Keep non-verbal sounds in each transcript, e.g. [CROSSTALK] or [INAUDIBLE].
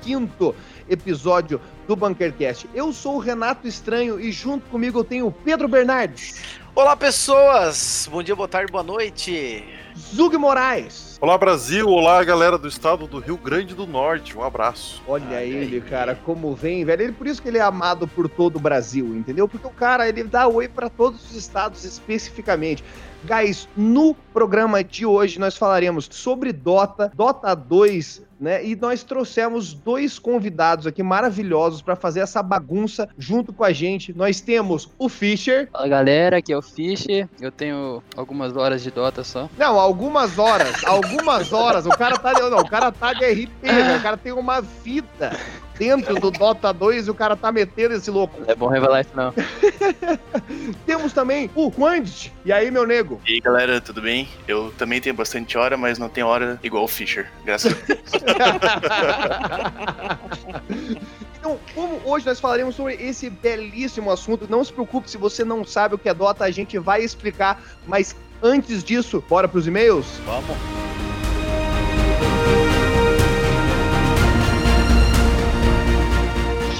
15 episódio do Bunkercast. Eu sou o Renato Estranho e junto comigo eu tenho o Pedro Bernardes. Olá, pessoas! Bom dia, boa tarde, boa noite. Zug Moraes. Olá, Brasil! Olá, galera do estado do Rio Grande do Norte. Um abraço. Olha ele, cara, como vem, velho. Ele, por isso que ele é amado por todo o Brasil, entendeu? Porque o cara, ele dá oi para todos os estados especificamente. Guys, no programa de hoje nós falaremos sobre Dota, Dota 2, né? E nós trouxemos dois convidados aqui maravilhosos para fazer essa bagunça junto com a gente. Nós temos o Fischer. Fala galera, aqui é o Fischer. Eu tenho algumas horas de Dota só. Não, algumas horas, [LAUGHS] algumas horas. O cara tá, não, o cara tá de RP, né? [LAUGHS] o cara tem uma vida dentro do Dota 2 e o cara tá metendo esse louco. É bom revelar isso não. [LAUGHS] Temos também o Quandit. E aí, meu nego? E aí, galera, tudo bem? Eu também tenho bastante hora, mas não tenho hora igual o Fischer, graças a Deus. [LAUGHS] Então, como hoje nós falaremos sobre esse belíssimo assunto, não se preocupe se você não sabe o que é Dota, a gente vai explicar, mas antes disso, bora pros e-mails? Vamos.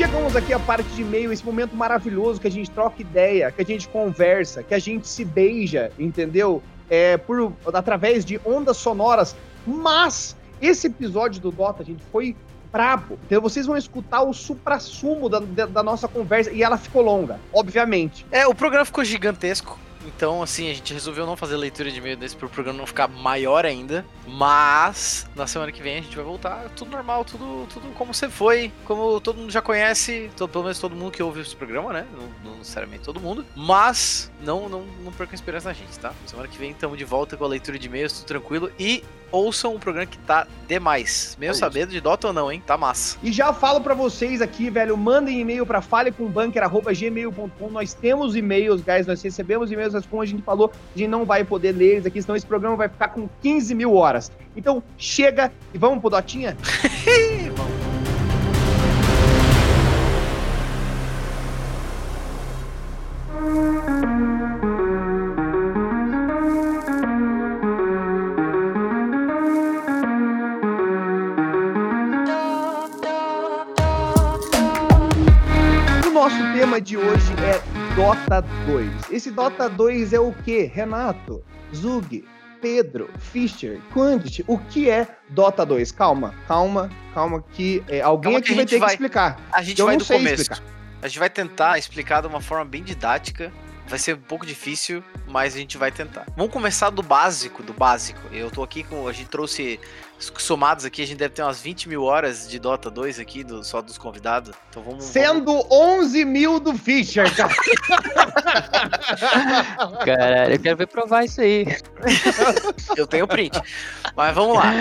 Chegamos aqui à parte de e-mail, esse momento maravilhoso que a gente troca ideia, que a gente conversa, que a gente se beija, entendeu? É, por, através de ondas sonoras, mas esse episódio do Dota, gente, foi brabo. Então vocês vão escutar o supra-sumo da, da, da nossa conversa e ela ficou longa, obviamente. É, o programa ficou gigantesco. Então, assim, a gente resolveu não fazer leitura de e-mail desse para o programa não ficar maior ainda. Mas na semana que vem a gente vai voltar tudo normal, tudo, tudo como você foi, como todo mundo já conhece, todo, pelo menos todo mundo que ouve esse programa, né? Não, não necessariamente todo mundo. Mas não, não, não percam esperança na gente, tá? Semana que vem estamos de volta com a leitura de e-mails, tudo tranquilo. E ouçam um programa que tá demais. Mesmo é sabendo de Dota ou não, hein? Tá massa. E já falo para vocês aqui, velho, mandem e-mail para falecombunker@gmail.com. Nós temos e-mails, guys, nós recebemos e-mails, mas como a gente falou, a gente não vai poder ler eles aqui, senão esse programa vai ficar com 15 mil horas. Então, chega e vamos pro Dotinha? [LAUGHS] 2. Esse Dota 2 é o que, Renato? Zug, Pedro, Fischer, Quandit, o que é Dota 2? Calma, calma, calma, que é, alguém calma aqui que vai ter vai, que explicar. A gente Eu vai do começo. Explicar. A gente vai tentar explicar de uma forma bem didática. Vai ser um pouco difícil, mas a gente vai tentar. Vamos começar do básico, do básico. Eu tô aqui com. A gente trouxe somados aqui, a gente deve ter umas 20 mil horas de Dota 2 aqui, do, só dos convidados. Então vamos. Sendo vamos... 11 mil do Fischer, cara. [LAUGHS] Caralho, eu quero ver provar isso aí. eu tenho print. Mas vamos lá.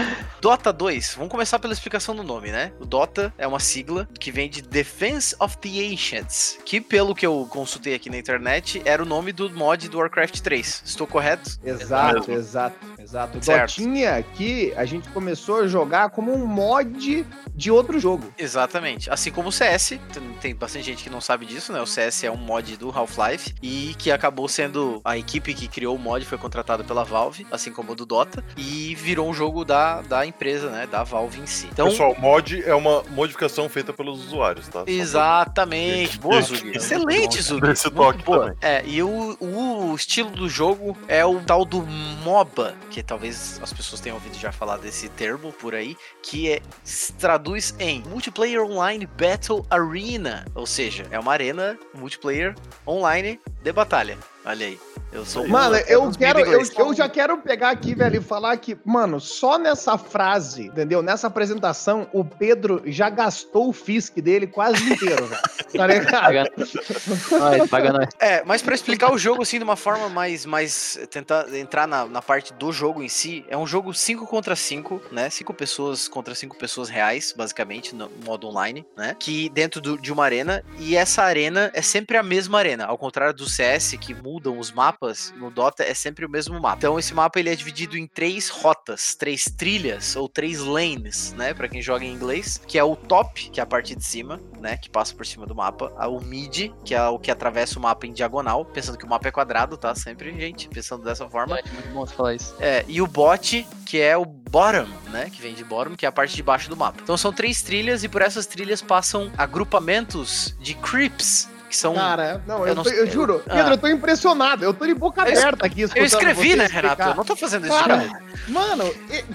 Dota 2, vamos começar pela explicação do nome, né? O Dota é uma sigla que vem de Defense of the Ancients, que pelo que eu consultei aqui na internet, era o nome do mod do Warcraft 3. Estou correto? Exato, exato, exato. Certo. Dotinha que a gente começou começou a jogar como um mod de outro jogo. Exatamente. Assim como o CS, tem bastante gente que não sabe disso, né? O CS é um mod do Half-Life e que acabou sendo a equipe que criou o mod foi contratada pela Valve, assim como o do Dota, e virou um jogo da, da empresa, né? Da Valve em si. Então, Pessoal, mod é uma modificação feita pelos usuários, tá? Exatamente. Boa, Zug. Excelente, Zug. Esse toque boa. também. É, e o, o estilo do jogo é o tal do MOBA, que talvez as pessoas tenham ouvido já falar desse termo por aí, que é, se traduz em Multiplayer Online Battle Arena, ou seja, é uma arena multiplayer online de batalha. Olha aí. Eu sou Mano, eu, eu quero, eu, eu, já quero pegar aqui, velho, e falar que, mano, só nessa frase, entendeu? Nessa apresentação, o Pedro já gastou o Fisk dele quase inteiro, velho. [LAUGHS] Tá ligado? nós, paga nós. É, mas para explicar o jogo assim de uma forma mais, mais tentar entrar na, na parte do jogo em si, é um jogo 5 contra 5, né? 5 pessoas contra 5 pessoas reais, basicamente, no modo online, né? Que dentro do, de uma arena, e essa arena é sempre a mesma arena, ao contrário do CS que mudam os mapas mapas no Dota é sempre o mesmo mapa. Então esse mapa ele é dividido em três rotas, três trilhas ou três lanes, né, para quem joga em inglês, que é o top, que é a parte de cima, né, que passa por cima do mapa, o mid, que é o que atravessa o mapa em diagonal, pensando que o mapa é quadrado, tá? Sempre, gente, pensando dessa forma. É muito bom falar isso. É, e o bot, que é o bottom, né, que vem de bottom, que é a parte de baixo do mapa. Então são três trilhas e por essas trilhas passam agrupamentos de creeps, que são Cara, não, eu, Eu não tô- eu sei- juro, Ah. Pedro, eu tô impressionado. Eu tô de boca Eu aberta aqui. Eu escrevi, né, explicar. Renato? Eu não tô fazendo isso Cara, mano,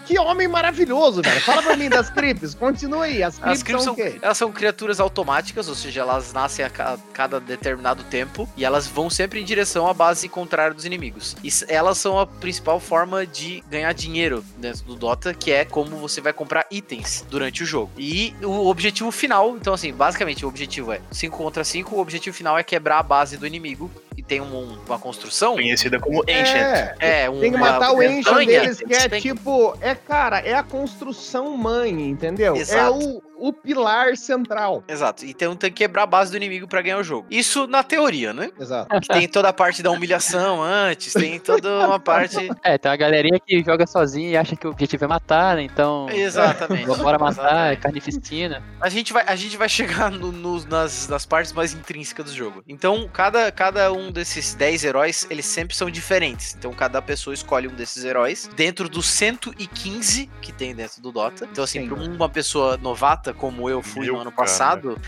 que homem maravilhoso, velho. Fala pra mim das creeps. Continua aí. As creeps, As são são, o quê? elas são criaturas automáticas, ou seja, elas nascem a ca- cada determinado tempo e elas vão sempre em direção à base contrária dos inimigos. E elas são a principal forma de ganhar dinheiro dentro do Dota, que é como você vai comprar itens durante o jogo. E o objetivo final, então assim, basicamente o objetivo é 5 contra 5, o objetivo final é quebrar a base do inimigo e tem um- uma construção. Conhecida como Ancient. É, É, um, tem que matar o Ancient montanha, deles, que é tem tipo. É, cara, é a construção mãe, entendeu? É Exato. o, o pilar central. Exato, então tem que quebrar a base do inimigo pra ganhar o jogo. Isso na teoria, né? Exato. Que tem toda a parte da humilhação [LAUGHS] antes, tem toda uma parte. É, tem uma galerinha que joga sozinha e acha que o objetivo é matar, né? Então. Exatamente. Bora matar, é carnificina. A gente vai, a gente vai chegar no- no- nas, nas partes mais intrínsecas do jogo. Então, cada, cada um desses 10 heróis, eles sempre são diferentes. Então, cada pessoa escolhe um desses heróis dentro dos 115 que tem dentro do Dota. Então, assim, Sim. pra uma pessoa novata, como eu fui Meu no ano cara. passado,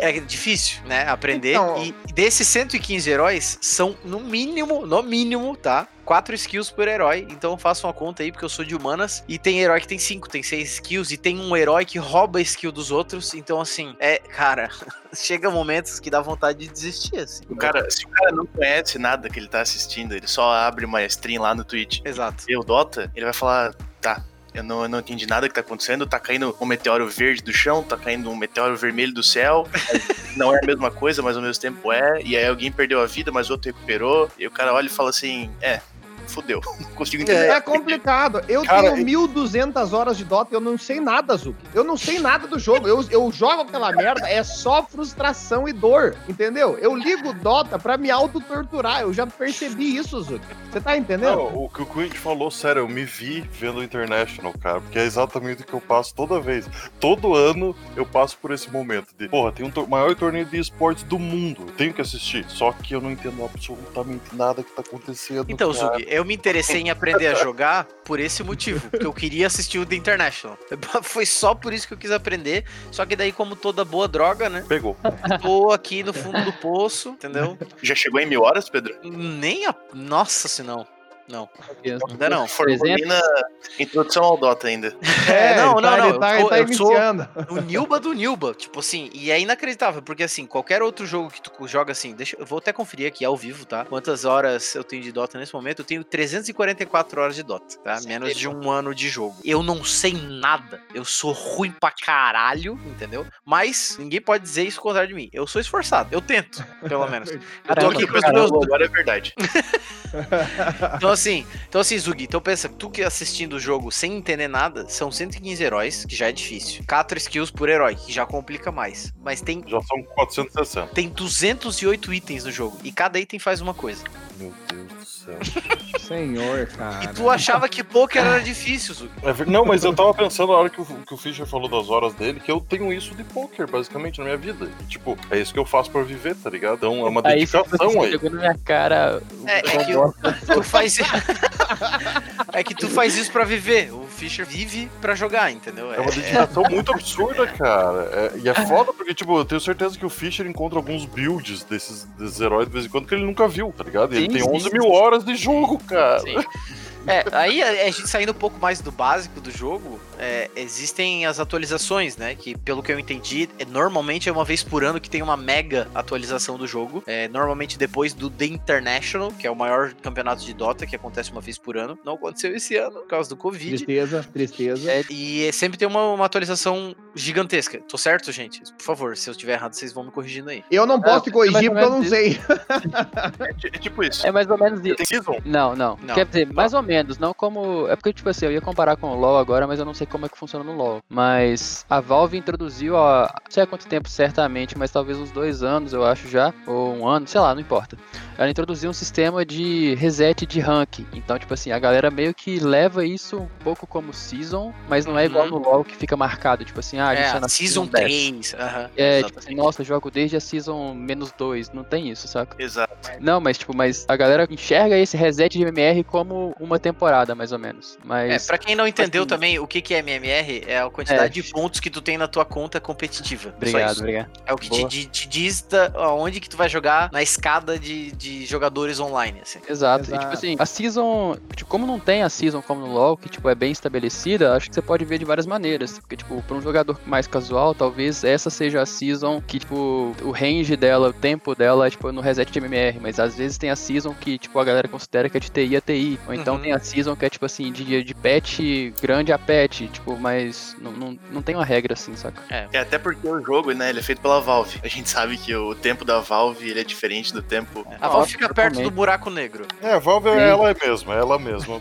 é difícil, né? Aprender. Então- E desses 115 heróis, são no mínimo, no mínimo, tá? Quatro skills por herói, então faço uma conta aí, porque eu sou de humanas. E tem herói que tem cinco, tem seis skills, e tem um herói que rouba a skill dos outros. Então, assim, é, cara, [LAUGHS] chega momentos que dá vontade de desistir, assim. O cara, se o cara não conhece nada que ele tá assistindo, ele só abre uma stream lá no Twitch Exato. e o Dota, ele vai falar, tá. Eu não, eu não entendi nada que tá acontecendo. Tá caindo um meteoro verde do chão, tá caindo um meteoro vermelho do céu. [LAUGHS] não é a mesma coisa, mas ao mesmo tempo é. E aí alguém perdeu a vida, mas o outro recuperou. E o cara olha e fala assim: é, fudeu. Não [LAUGHS] consigo entender. É complicado. Eu Cara, tenho 1.200 horas de Dota e eu não sei nada, Zuki. Eu não sei nada do jogo. Eu, eu jogo aquela merda, é só frustração e dor, entendeu? Eu ligo Dota pra me auto-torturar. Eu já percebi isso, Zuki. Você tá entendendo? Não, o que o Quint falou, sério, eu me vi vendo o International, cara, porque é exatamente o que eu passo toda vez. Todo ano eu passo por esse momento de, porra, tem um tor- maior torneio de esportes do mundo, eu tenho que assistir. Só que eu não entendo absolutamente nada que tá acontecendo. Então, cara. Zug, eu me interessei em aprender a jogar por esse motivo, porque eu queria assistir o The International. [LAUGHS] Foi só por isso que eu quis aprender, só que daí, como toda boa droga, né? Pegou. Tô aqui no fundo do poço, entendeu? Já chegou em mil horas, Pedro? Nem a. Nossa, se não. Não. Ainda não. Formou nem na introdução ao Dota ainda. É, não, ele não, tá, não, Ele tá, eu ele sou- tá eu sou-. O Nilba do Nilba, tipo assim, e é inacreditável, porque assim, qualquer outro jogo que tu joga assim, deixa, eu vou até conferir aqui ao vivo, tá? Quantas horas eu tenho de Dota nesse momento? Eu tenho 344 horas de Dota, tá? Menos de um ano de jogo. Eu não sei nada, eu sou ruim pra caralho, entendeu? Mas ninguém pode dizer isso ao contrário de mim. Eu sou esforçado, eu tento, pelo menos. [LAUGHS] Eu tô aqui com os meus agora é verdade. [LAUGHS] então assim, então assim, Zug, então pensa, tu que assistindo o jogo sem entender nada, são 115 heróis, que já é difícil. 4 skills por herói, que já complica mais. Mas tem Já são 460. tem 208 itens no jogo e cada item faz uma coisa. Meu Deus céu. Senhor, cara. E tu achava que poker era difícil. É não, mas eu tava pensando na hora que o, que o Fischer falou das horas dele, que eu tenho isso de poker, basicamente, na minha vida. E, tipo, é isso que eu faço pra viver, tá ligado? Então é uma Aí você dedicação aí. jogou na minha cara. É, é que Bosta. [LAUGHS] [LAUGHS] tu faz É que tu faz isso pra viver. O Fischer vive pra jogar, entendeu? É uma dedicação muito absurda, cara. É- e é foda porque, tipo, eu tenho certeza que o Fischer encontra alguns builds desses, desses heróis de vez em quando que ele nunca viu, tá ligado? E ele Sim, tem sim, 11 sim. mil horas de jogo, cara. Sim. É, aí a, a gente saindo um pouco mais do básico do jogo, é, existem as atualizações, né? Que pelo que eu entendi, é, normalmente é uma vez por ano que tem uma mega atualização do jogo. É, normalmente depois do The International, que é o maior campeonato de Dota, que acontece uma vez por ano. Não aconteceu esse ano, por causa do Covid. Tristeza, tristeza. É, E sempre tem uma, uma atualização gigantesca. Tô certo, gente? Por favor, se eu estiver errado, vocês vão me corrigindo aí. Eu não posso te corrigir é porque eu não sei. É, ti- é tipo isso. É mais ou menos isso. Não, não, Não. Quer dizer, mais ou menos, não como. É porque, tipo assim, eu ia comparar com o LoL agora, mas eu não sei como é que funciona no LoL. Mas a Valve introduziu, ó, não sei há quanto tempo certamente, mas talvez uns dois anos, eu acho já, ou um ano, sei lá, não importa. Ela introduziu um sistema de reset de rank. Então, tipo assim, a galera meio que leva isso um pouco como season, mas não é igual Uhum. no LoL que fica marcado. Tipo assim, ah, a gente É, tá na Season 10. 3. aham, É, tipo assim, nossa, eu jogo desde a Season menos 2. Não tem isso, saca? Exato. Não, mas tipo, mas a galera enxerga esse reset de MMR como uma temporada, mais ou menos. É, Mas. pra quem não entendeu assim- também o que, que é MMR, é a quantidade É. de pontos que tu tem na tua conta competitiva. Obrigado, obrigado. É o que te, di- te diz da, aonde que tu vai jogar na escada de, de jogadores online, assim. Exato. E Exato. tipo assim, a season, tipo, como não tem a season como no LoL, que tipo é bem estabelecida, acho que você pode ver de várias maneiras. Porque tipo, para um jogador mais casual, talvez essa seja a season que tipo o range dela, o tempo dela é tipo no reset de MMR, mas às vezes tem a season que tipo a galera considera que é de TI a TI, ou então Uhum. Tem a season que é tipo assim de, de patch grande a patch, tipo, mas não, não, não tem uma regra assim, saca? É até porque o jogo, né, ele é feito pela Valve. A gente sabe que o tempo da Valve, ele é diferente do tempo... A Valve fica perto do buraco negro. É, a Valve Sim. é ela mesma, é ela mesma.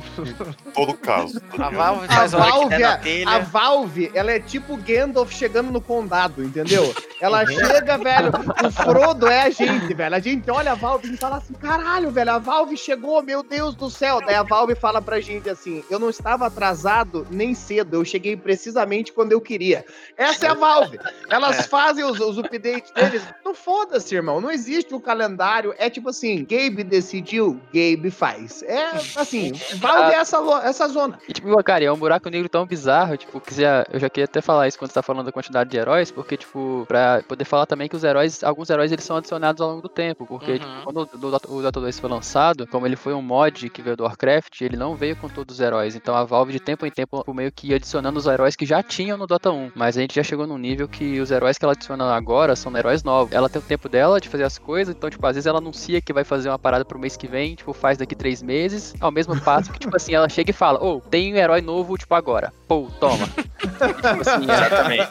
todo caso. tá [LAUGHS] A? Valve A faz a hora que Valve, a, telha. a Valve, ela é tipo Gandalf chegando no condado, entendeu? Ela Uhum. chega, velho, [LAUGHS] o Frodo é a gente, velho. A gente olha a Valve e fala assim, caralho, velho, a Valve chegou, meu Deus do céu. Daí a Valve fala pra gente assim, eu não estava atrasado nem cedo, eu cheguei precisamente quando eu queria. Essa é a Valve. [LAUGHS] Elas É. fazem os, os updates deles. Não foda-se, irmão, não existe o calendário. É tipo assim, Gabe decidiu, Gabe faz. É assim, Valve é essa, lo- essa zona. E tipo, cara, é um buraco negro tão bizarro, tipo, que já, eu já queria até falar isso quando você tá falando da quantidade de heróis, porque, tipo, pra poder falar também que os heróis, alguns heróis eles são adicionados ao longo do tempo, porque, Uhum. tipo, quando o o Dota 2 foi lançado, como ele foi um mod que veio do Warcraft, ele não veio com todos os heróis, então a Valve de tempo em tempo meio que ia adicionando os heróis que já tinham no Dota 1, mas a gente já chegou num nível que os heróis que ela adiciona agora são heróis novos. Ela tem o tempo dela de fazer as coisas, então, tipo, às vezes ela anuncia que vai fazer uma parada pro mês que vem, tipo, faz daqui três meses, ao mesmo [LAUGHS] passo que, tipo assim, ela chega e fala, ô, tem um herói novo, tipo, agora. Pô, toma. [LAUGHS] tipo assim, é, Exatamente.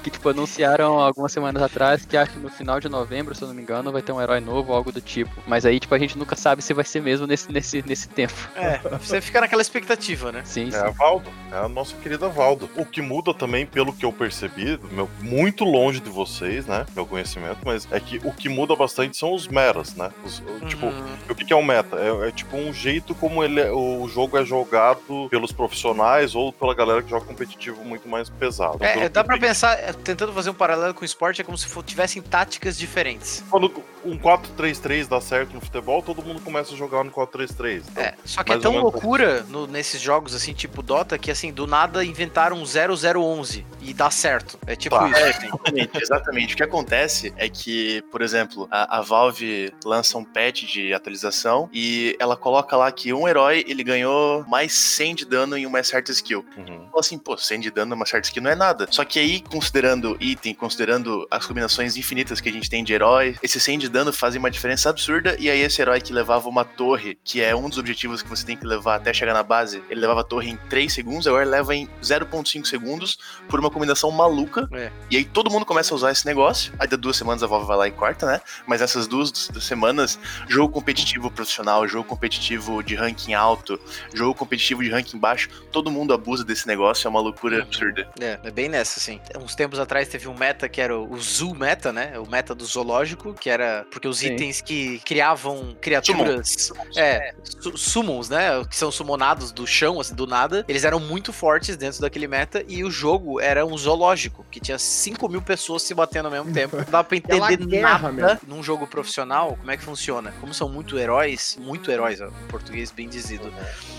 [LAUGHS] que, tipo, anunciaram algumas semanas atrás que acho que no final de novembro, se eu não me engano, vai ter um herói novo ou algo do tipo. Mas aí, tipo, a gente nunca sabe se vai ser mesmo nesse, nesse, nesse tempo. É, você fica naquela expectativa, né? Sim, É sim. a Valdo, é a nossa querida Valdo. O que muda também, pelo que eu percebi, meu, muito longe de vocês, né? Meu conhecimento, mas é que o que muda bastante são os metas, né? Os- o- Tipo, Uhum. o que, é o meta? É, é tipo um jeito como ele é- o jogo é jogado pelos profissionais ou pela galera que joga competitivo muito mais pesado. É, é, dá que pra pensar, é, tentando fazer um paralelo com o esporte, é como se tivessem táticas diferentes. Quando um 4-3-3 dá certo no futebol, todo mundo começa a jogar no 4-3-3. Então, É, só que é tão loucura no- nesses jogos, assim, tipo Dota, que assim, do nada inventaram um 0011 e dá certo. É tipo Tá. isso. É, exatamente, exatamente. O que acontece é que, por exemplo, a, a Valve lança um patch de atualização e ela coloca lá que um herói ele ganhou mais 100 de dano em uma certa skill. uhum. Fala assim, pô, 100 de dano numa certa skill não é nada. Só que aí, considerando item, considerando as combinações infinitas que a gente tem de herói, esse 100 de dano fazem uma diferença absurda. E aí, esse herói que levava uma torre, que é um dos objetivos que você tem que levar até chegar na base, ele levava a torre em 3 segundos, agora ele leva em 0,5 segundos por uma combinação maluca. É. E aí todo mundo começa a usar esse negócio. Aí, da duas semanas, a Valve vai lá e corta, né? Mas essas duas, semanas, jogo competitivo profissional, jogo competitivo de ranking alto, jogo competitivo de ranking baixo, todo mundo abusa desse negócio, é uma loucura absurda. É, é bem nessa, assim. Uns tempos atrás teve um meta que era o, o Zoo Meta, né? O meta do zoológico, que era porque os Sim. itens que criavam criaturas. É, su summons, né? Que são summonados do chão, assim, do nada. Eles eram muito fortes dentro daquele meta e o jogo era um zoológico, que tinha 5 mil pessoas se batendo ao mesmo tempo. Não dá pra Aquela entender guerra, nada num jogo profissional, como é que funciona. Como são muito heróis, muito heróis, ó, em português bem dizido.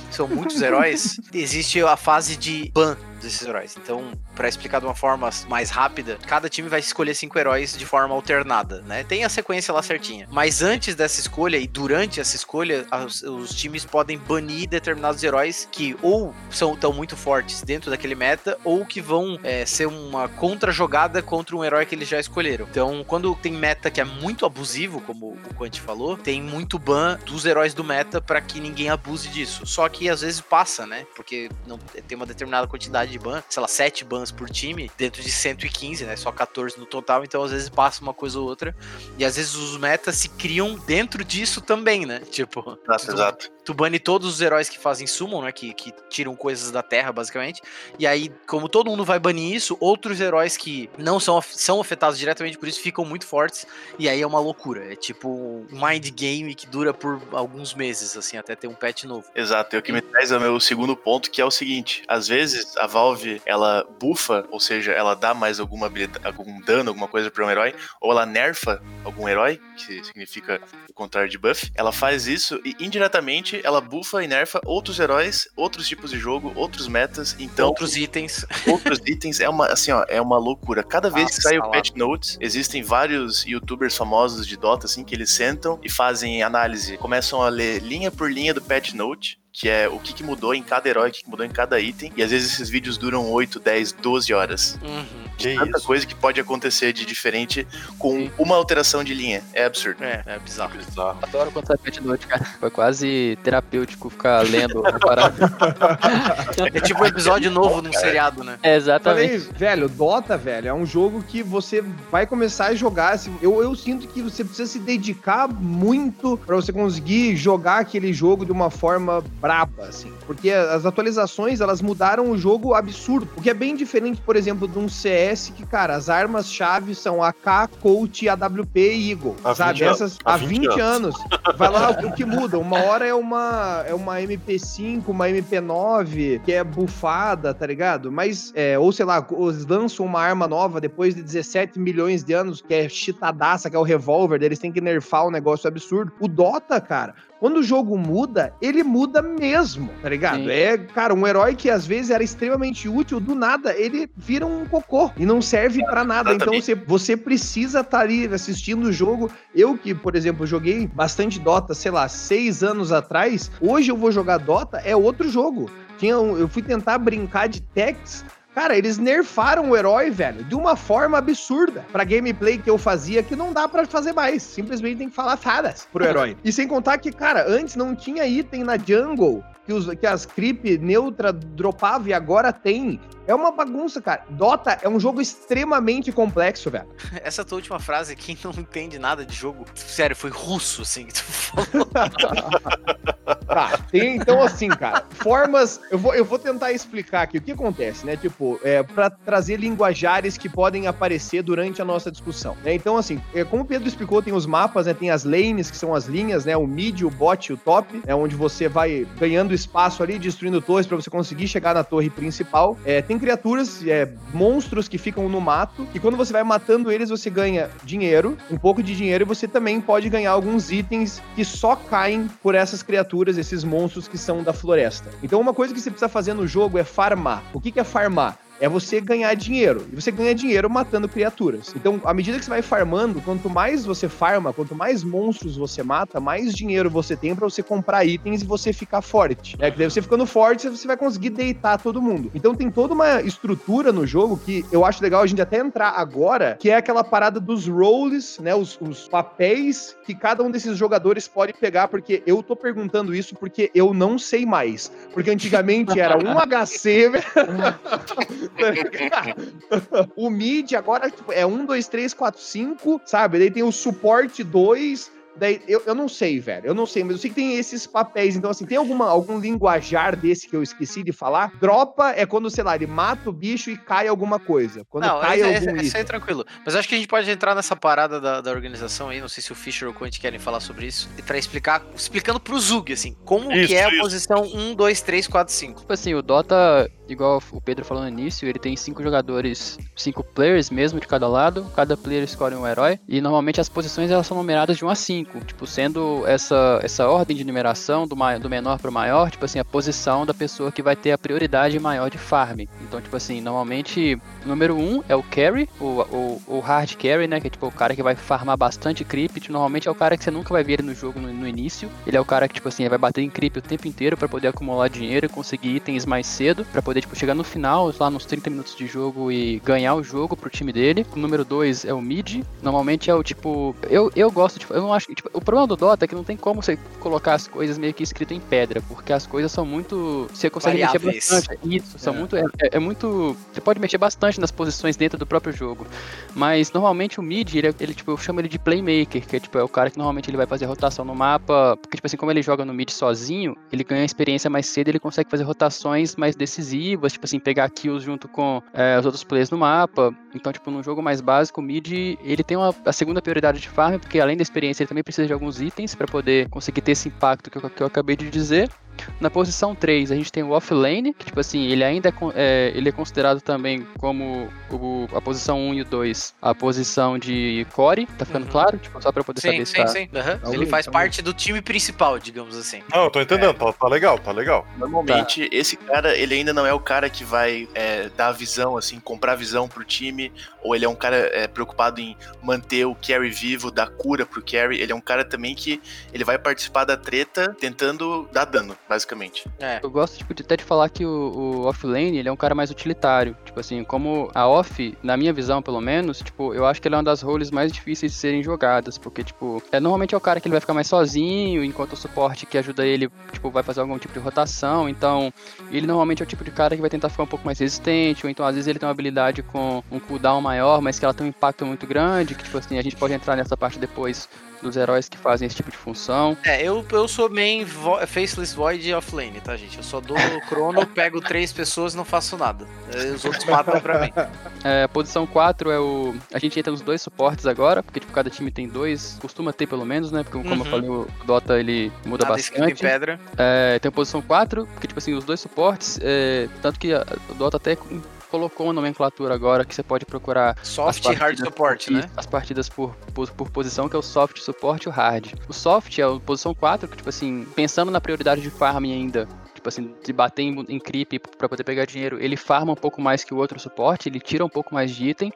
São muitos heróis, [LAUGHS] existe a fase de ban desses heróis. Então, pra explicar de uma forma mais rápida, cada time vai escolher cinco heróis de forma alternada, né? Tem a sequência lá certinha. Mas antes dessa escolha e durante essa escolha, as- os times podem banir determinados heróis que ou são tão muito fortes dentro daquele meta ou que vão é, ser uma contra-jogada contra um herói que eles já escolheram. Então, quando tem meta que é muito abusivo, como o Quant falou, tem muito ban dos heróis do meta pra que ninguém abuse disso. Só que às vezes passa, né? Porque não tem uma determinada quantidade de ban, sei lá, 7 bans por time, dentro de 115, né? Só 14 no total, então às vezes passa uma coisa ou outra. E às vezes os metas se criam dentro disso também, né? Tipo, Exato, exato. Tu bane todos os heróis que fazem summon, né? Que, que tiram coisas da terra, basicamente. E aí, como todo mundo vai banir isso, outros heróis que não são, são afetados diretamente por isso ficam muito fortes. E aí é uma loucura. É tipo um mind game que dura por alguns meses, assim, até ter um patch novo. Exato, e o que me traz ao meu segundo ponto, que é o seguinte: às vezes a Valve ela bufa, ou seja, ela dá mais alguma habilidade, algum dano, alguma coisa para um herói, ou ela nerfa algum herói, que significa o contrário de buff. Ela faz isso e indiretamente ela bufa e nerfa outros heróis, outros tipos de jogo, outros metas. Então, Outros itens. outros itens é uma assim, ó, é uma loucura. Cada vez que Nossa, sai o salada. patch notes, existem vários youtubers famosos de Dota assim que eles sentam e fazem análise, começam a ler linha por linha do patch note. Que é o que, que mudou em cada herói, o que, que mudou em cada item. E às vezes esses vídeos duram 8, 10, 12 horas. Uhum. Que Tanta isso? coisa que pode acontecer de diferente com Sim. uma alteração de linha. É absurdo. É, é bizarro. Bizarro. Adoro quando sai patch note, cara. Foi quase terapêutico ficar lendo a parada. [LAUGHS] É tipo um episódio novo num seriado, né? É, exatamente. Falei, velho, Dota, velho, é um jogo que você vai começar a jogar. assim, Eu, eu sinto que você precisa se dedicar muito pra você conseguir jogar aquele jogo de uma forma braba, assim. Porque as atualizações, elas mudaram o jogo absurdo. O que é bem diferente, por exemplo, de um CS que, cara, as armas-chave são AK, Colt, AWP e Eagle. Há sabe? 20 Essas há há 20 20 anos. Vai lá, o que muda? Uma hora é uma, é uma MP5, uma MP9, que é bufada, tá ligado? Mas, é, ou sei lá, eles lançam uma arma nova depois de 17 milhões de anos, que é chitadaça, que é o revólver, eles têm que nerfar um negócio absurdo. O Dota, cara, quando o jogo muda, ele muda mesmo, tá ligado? Sim. É, cara, um herói que às vezes era extremamente útil, do nada, ele vira um cocô e não serve pra nada. Então você, você precisa estar ali assistindo o jogo. Eu que, por exemplo, joguei bastante Dota, sei lá, seis anos atrás, hoje eu vou jogar Dota, é outro jogo. Tinha um- eu fui tentar brincar de Tex. Cara, eles nerfaram o herói, velho, de uma forma absurda. Pra gameplay que eu fazia, que não dá pra fazer mais. Simplesmente tem que falar fadas pro herói. [LAUGHS] E sem contar que, cara, antes não tinha item na jungle que, os, que as creep neutra dropava e agora tem. É uma bagunça, cara. Dota é um jogo extremamente complexo, velho. [LAUGHS] Essa tua última frase, quem não entende nada de jogo, sério, foi russo, assim, que tu falou. [LAUGHS] Tá, tem, então assim, cara, formas. Eu vou, eu vou tentar explicar aqui o que acontece, né? Tipo, é, para trazer linguajares que podem aparecer durante a nossa discussão. Né? Então, assim, é, como o Pedro explicou, tem os mapas, né? Tem as lanes, que são as linhas, né? O mid, o bot e o top, é onde você vai ganhando espaço ali, destruindo torres para você conseguir chegar na torre principal. É, tem criaturas, é, monstros que ficam no mato, e quando você vai matando eles, você ganha dinheiro, um pouco de dinheiro, e você também pode ganhar alguns itens que só caem por essas criaturas, esses monstros que são da floresta. Então, uma coisa que você precisa fazer no jogo é farmar. O que que é farmar? É você ganhar dinheiro. E você ganha dinheiro matando criaturas. Então, à medida que você vai farmando, quanto mais você farma, quanto mais monstros você mata, mais dinheiro você tem pra você comprar itens e você ficar forte. É que daí você ficando forte, você vai conseguir deitar todo mundo. Então tem toda uma estrutura no jogo que eu acho legal a gente até entrar agora, que é aquela parada dos roles, né? Os, os papéis que cada um desses jogadores pode pegar, porque eu tô perguntando isso porque eu não sei mais. Porque antigamente era um [LAUGHS] HC, [LAUGHS] [LAUGHS] o mid agora tipo, é 1, 2, 3, 4, 5, sabe? Daí tem o suporte 2. Daí, eu, eu não sei, velho. Eu não sei, mas eu sei que tem esses papéis. Então, assim, tem alguma, algum linguajar desse que eu esqueci de falar? Dropa é quando, sei lá, ele mata o bicho e cai alguma coisa. Quando Não, cai esse, algum esse, esse item. aí é tranquilo. Mas acho que a gente pode entrar nessa parada da, da organização aí. Não sei se o Fischer ou o Quant querem falar sobre isso. E pra explicar, explicando pro Zug, assim, como Isso, que é a isso. posição 1, 2, 3, 4, 5. Tipo assim, o Dota, igual o Pedro falou no início, ele tem cinco jogadores, cinco players mesmo de cada lado. Cada player escolhe um herói. E normalmente as posições elas são numeradas de 1 a 5. Tipo, sendo essa, essa ordem de numeração do, do menor pro maior, tipo assim, a posição da pessoa que vai ter a prioridade maior de farm. Então, tipo assim, normalmente o número 1 um é o carry, o, o, o hard carry, né? Que é tipo o cara que vai farmar bastante creep. Tipo, normalmente é o cara que você nunca vai ver ele no jogo no, no início. Ele é o cara que, tipo assim, vai bater em creep o tempo inteiro para poder acumular dinheiro e conseguir itens mais cedo, para poder, tipo, chegar no final, lá nos 30 minutos de jogo e ganhar o jogo pro time dele. O número 2 é o mid. Normalmente é o tipo. Eu, eu gosto, tipo, eu não acho. Tipo, o problema do Dota é que não tem como você colocar as coisas meio que escrito em pedra, porque as coisas são muito. Você consegue Variáveis. mexer bastante. Isso, são É. muito. É, é- é muito. Você pode mexer bastante nas posições dentro do próprio jogo. Mas normalmente o mid, ele, é- ele, tipo, eu chamo ele de playmaker, que é, tipo, é o cara que normalmente ele vai fazer rotação no mapa. Porque, tipo assim, como ele joga no mid sozinho, ele ganha experiência mais cedo, ele consegue fazer rotações mais decisivas, tipo assim, pegar kills junto com é, os outros players no mapa. Então, tipo, num jogo mais básico, o mid, ele tem uma, a segunda prioridade de farm, porque além da experiência, ele também precisa de alguns itens para poder conseguir ter esse impacto que eu, que eu acabei de dizer. Na posição 3, a gente tem o offlane, que tipo assim, ele ainda é, é, ele é considerado também como o- a posição 1 e o 2, a posição de core, tá ficando Uhum. claro? Tipo, só pra eu poder Sim, saber se sim, tá... sim. aham. Tá Ele faz tá parte do time principal, digamos assim. Não, eu tô entendendo, tá, tá legal, tá legal. Normalmente, esse cara, ele ainda não é o cara que vai é, dar a visão, assim, comprar visão pro time, ou ele é um cara é, preocupado em manter o carry vivo, dar cura pro carry. Ele é um cara também que ele vai participar da treta tentando dar dano, basicamente. É. Eu gosto tipo, de até de falar que o, o offlane ele é um cara mais utilitário. Tipo assim, como a off, na minha visão pelo menos, tipo, eu acho que ele é uma das roles mais difíceis de serem jogadas. Porque, tipo, é, normalmente é o cara que ele vai ficar mais sozinho, enquanto o suporte que ajuda ele, tipo, vai fazer algum tipo de rotação. Então, ele normalmente é o tipo de cara que vai tentar ficar um pouco mais resistente, ou então às vezes ele tem uma habilidade com um cooldown maior, mas que ela tem um impacto muito grande, que tipo assim, a gente pode entrar nessa parte depois dos heróis que fazem esse tipo de função. É, eu, eu sou main vo Faceless Void offlane, tá, gente? Eu só dou o crono, [LAUGHS] pego três pessoas e não faço nada. Os outros matam pra mim. É, posição 4 é o. A gente entra nos dois suportes agora, porque tipo, cada time tem dois, costuma ter pelo menos, né? Porque como Uhum. eu falei, o Dota ele muda Nada em bastante. pedra. É, tem a posição 4, porque tipo assim, os dois suportes, é, tanto que a- o Dota até colocou uma nomenclatura agora que você pode procurar Soft e hard support, por- né? As partidas por, por, por posição, que é o soft, suporte e o hard. O soft é a posição 4, que, tipo assim, pensando na prioridade de farm ainda, tipo assim, de bater em, em creep pra poder pegar dinheiro, ele farma um pouco mais que o outro suporte, ele tira um pouco mais de item.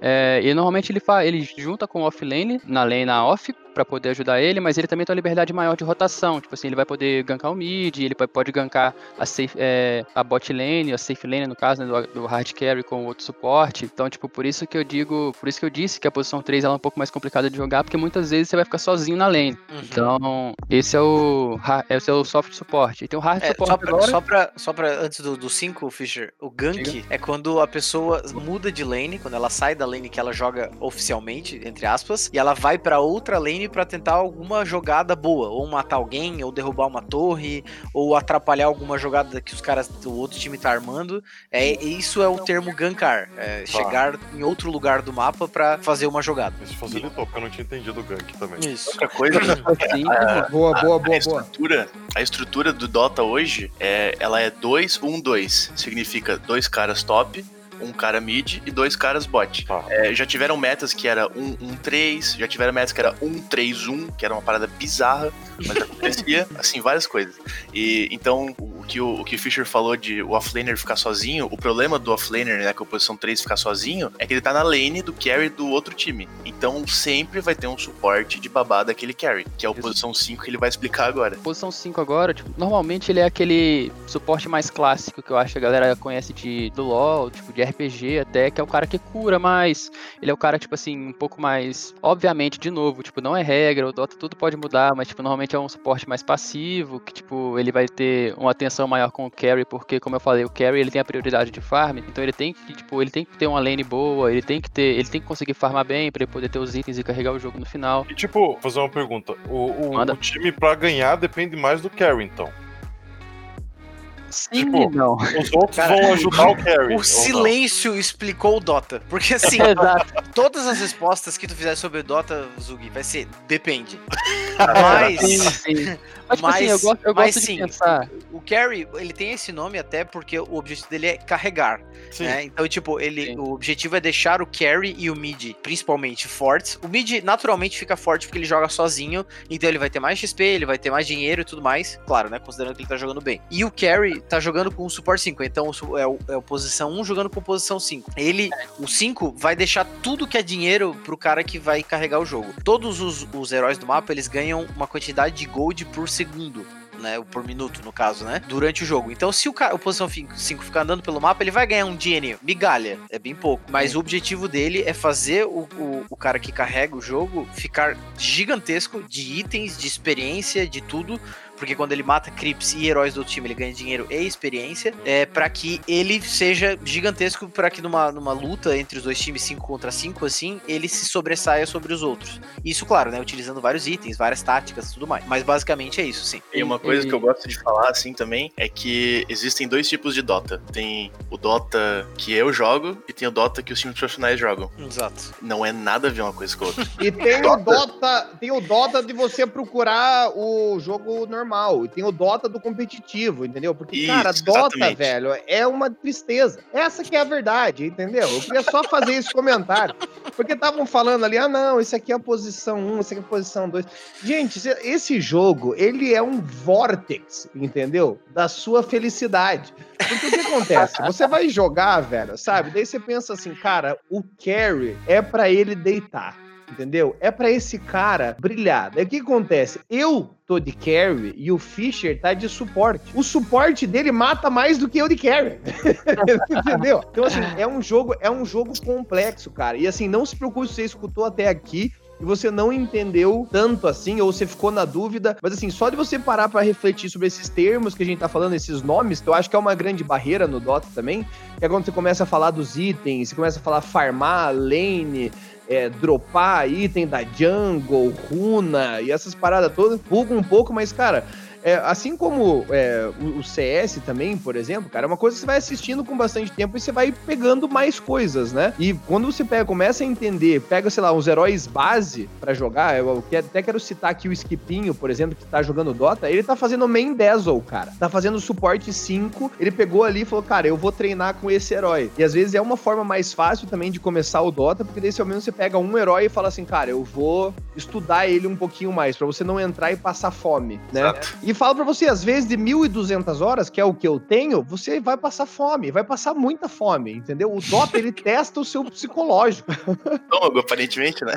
É, e normalmente ele, fa ele junta com o offlane, na lane na off, pra poder ajudar ele, mas ele também tem uma liberdade maior de rotação. Tipo assim, ele vai poder gankar o mid, ele pode gankar a, safe, é, a bot lane, a safe lane, no caso, né, do, do hard carry com outro suporte. Então, tipo, por isso que eu digo, por isso que eu disse que a posição 3 ela é um pouco mais complicada de jogar, porque muitas vezes você vai ficar sozinho na lane. Uhum. Então, esse é o, esse é o soft suporte. E tem o hard É, suporte só, pra, agora. só, pra, só pra antes do 5, Fischer, o gank é quando a pessoa muda de lane, quando ela sai da lane que ela joga oficialmente, entre aspas, e ela vai pra outra lane pra tentar alguma jogada boa, ou matar alguém, ou derrubar uma torre, ou atrapalhar alguma jogada que os caras do outro time tá armando. É, isso é o termo gankar, é chegar em outro lugar do mapa pra fazer uma jogada. Isso facilitou, porque eu não tinha entendido o gank também. Isso. Outra coisa, [LAUGHS] [LAUGHS] Assim, Boa, boa, a boa, boa. estrutura, a estrutura do Dota hoje é, ela é 2-1-2. Significa dois caras top, um cara mid e dois caras bot. Tá. É, já tiveram metas que era 1-1-3, já tiveram metas que era 1-3-1, que era uma parada bizarra, mas acontecia, [LAUGHS] assim, várias coisas. E então, o que o, o que o Fischer falou de o offlaner ficar sozinho, o problema do offlaner, né, com a posição 3 ficar sozinho, é que ele tá na lane do carry do outro time. Então, sempre vai ter um suporte de babá daquele carry, que é a posição 5 que ele vai explicar agora. Posição 5 agora, tipo, normalmente ele é aquele suporte mais clássico que eu acho que a galera conhece de, do LoL, tipo, de RPG até, que é o cara que cura mais. Ele é o cara, tipo assim, um pouco mais. Obviamente, de novo, tipo, não é regra, o Dota tudo pode mudar, mas, tipo, normalmente é um suporte mais passivo, que, tipo, ele vai ter uma atenção maior com o carry, porque, como eu falei, o carry ele tem a prioridade de farm, então ele tem que, tipo, ele tem que ter uma lane boa, ele tem que ter. Ele tem que conseguir farmar bem pra ele poder ter os itens e carregar o jogo no final. E tipo, fazer uma pergunta. O, o- o time pra ganhar depende mais do carry, então. Sim, Tipo, não. Os outros Cara, vão ajudar o carry. ou O não? silêncio explicou o Dota. Porque assim, [LAUGHS] todas as respostas que tu fizer sobre Dota, Zugi, vai ser depende. [LAUGHS] Mas. Sim, sim. Mas, tipo assim, eu Mas- gosto, eu mas gosto de sim. pensar. O carry, ele tem esse nome até porque o objetivo dele é carregar, Sim. né? Então, tipo, ele, Sim. o objetivo é deixar o carry e o mid, principalmente, fortes. O mid naturalmente fica forte porque ele joga sozinho, então ele vai ter mais XP, ele vai ter mais dinheiro e tudo mais, claro, né? Considerando que ele tá jogando bem. E o carry tá jogando com o support 5, então é o, é o posição 1 jogando com posição 5. Ele, o 5, vai deixar tudo que é dinheiro pro cara que vai carregar o jogo. Todos os, os heróis do mapa, eles ganham uma quantidade de gold por segundo né? Por minuto, no caso, né? Durante o jogo. Então, se o, cara, o posição 5 ficar andando pelo mapa, ele vai ganhar um dinheirinho. Migalha, é bem pouco. Mas o objetivo dele é fazer o, o, o cara que carrega o jogo ficar gigantesco de itens, de experiência, de tudo porque quando ele mata creeps e heróis do time, ele ganha dinheiro e experiência, é para que ele seja gigantesco, para que numa, numa luta entre os dois times 5 contra 5 assim, ele se sobressaia sobre os outros. Isso, claro, né, utilizando vários itens, várias táticas, tudo mais. Mas basicamente é isso, sim. E uma coisa que eu gosto de falar assim também é que existem dois tipos de Dota. Tem o Dota que eu jogo e tem o Dota que os times profissionais jogam. Exato. Não é nada a ver uma coisa com a outra. E tem o Dota, tem o Dota de você procurar o jogo normal, e tem o Dota do competitivo, entendeu? Porque, Isso, cara, Dota, exatamente. velho, é uma tristeza. Essa que é a verdade, entendeu? Eu queria só fazer esse comentário. Porque estavam falando ali, ah, não, esse aqui é a posição 1, esse aqui é a posição 2. Gente, esse- jogo, ele é um vortex, entendeu? Da sua felicidade. Porque o que acontece? Você vai jogar, velho, sabe? Daí você pensa assim, cara, o carry é pra ele deitar. Entendeu? É pra esse cara brilhar. Daí o que acontece? Eu tô de carry e o Fischer tá de suporte. O suporte dele mata mais do que eu de carry. [LAUGHS] Entendeu? Então, assim, é um jogo, é um jogo complexo, cara. E assim, não se preocupe se você escutou até aqui e você não entendeu tanto assim, ou você ficou na dúvida, mas assim, só de você parar pra refletir sobre esses termos que a gente tá falando, esses nomes, que eu acho que é uma grande barreira no Dota também, que é quando você começa a falar dos itens, você começa a falar farmar, lane, é, dropar item da jungle, runa e essas paradas todas, buga um pouco, mas cara, é, assim como é, o, o CS também, por exemplo, cara, é uma coisa que você vai assistindo com bastante tempo e você vai pegando mais coisas, né? E quando você pega, começa a entender, pega, sei lá, uns heróis base pra jogar, eu até quero citar aqui o Skipinho, por exemplo, que tá jogando Dota, ele tá fazendo main Dazzle, cara. Tá fazendo suporte 5, ele pegou ali e falou, cara, eu vou treinar com esse herói. E às vezes é uma forma mais fácil também de começar o Dota, porque daí se ao menos você pega um herói e fala assim, cara, eu vou estudar ele um pouquinho mais, pra você não entrar e passar fome, né? Exato. E falo pra você, às vezes de 1.200 horas, que é o que eu tenho, você vai passar fome, vai passar muita fome, entendeu? O Dota, ele [LAUGHS] testa o seu psicológico. Estômago, aparentemente, né?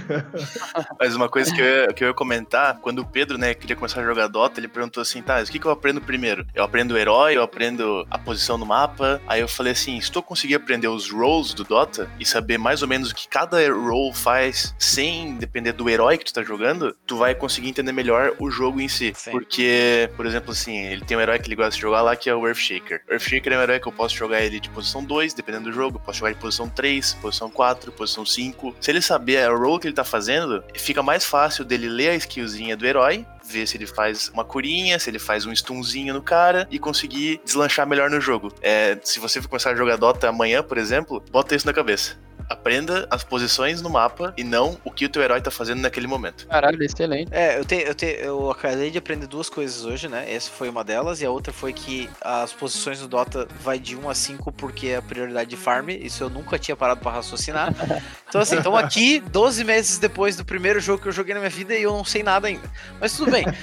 [LAUGHS] Mas uma coisa que eu, ia, que eu ia comentar, quando o Pedro, né, queria começar a jogar Dota, ele perguntou assim, tá, o que, que eu aprendo primeiro? Eu aprendo o herói, eu aprendo a posição no mapa. Aí eu falei assim, se tu conseguir aprender os roles do Dota e saber mais ou menos o que cada role faz, sem depender do herói que tu tá jogando, tu vai conseguir entender melhor o jogo em si. Sim. Porque, por exemplo, assim, ele tem um herói que ele gosta de jogar lá, que é o Earthshaker. Earthshaker é um herói que eu posso jogar ele de posição 2, dependendo do jogo. Eu posso jogar de posição 3, posição 4, posição 5. Se ele saber a role que ele tá fazendo, fica mais fácil dele ler a skillzinha do herói, ver se ele faz uma curinha, se ele faz um stunzinho no cara e conseguir deslanchar melhor no jogo. É, se você for começar a jogar Dota amanhã, por exemplo, bota isso na cabeça. Aprenda as posições no mapa e não o que o teu herói tá fazendo naquele momento. Caralho, excelente. É, eu, te, eu, te, eu acabei de aprender duas coisas hoje, né? Essa foi uma delas, e a outra foi que as posições do Dota vai de 1 a 5 porque é a prioridade de farm. Isso eu nunca tinha parado pra raciocinar. [LAUGHS] Então, assim, estamos aqui 12 meses depois do primeiro jogo que eu joguei na minha vida e eu não sei nada ainda. Mas tudo bem. [LAUGHS]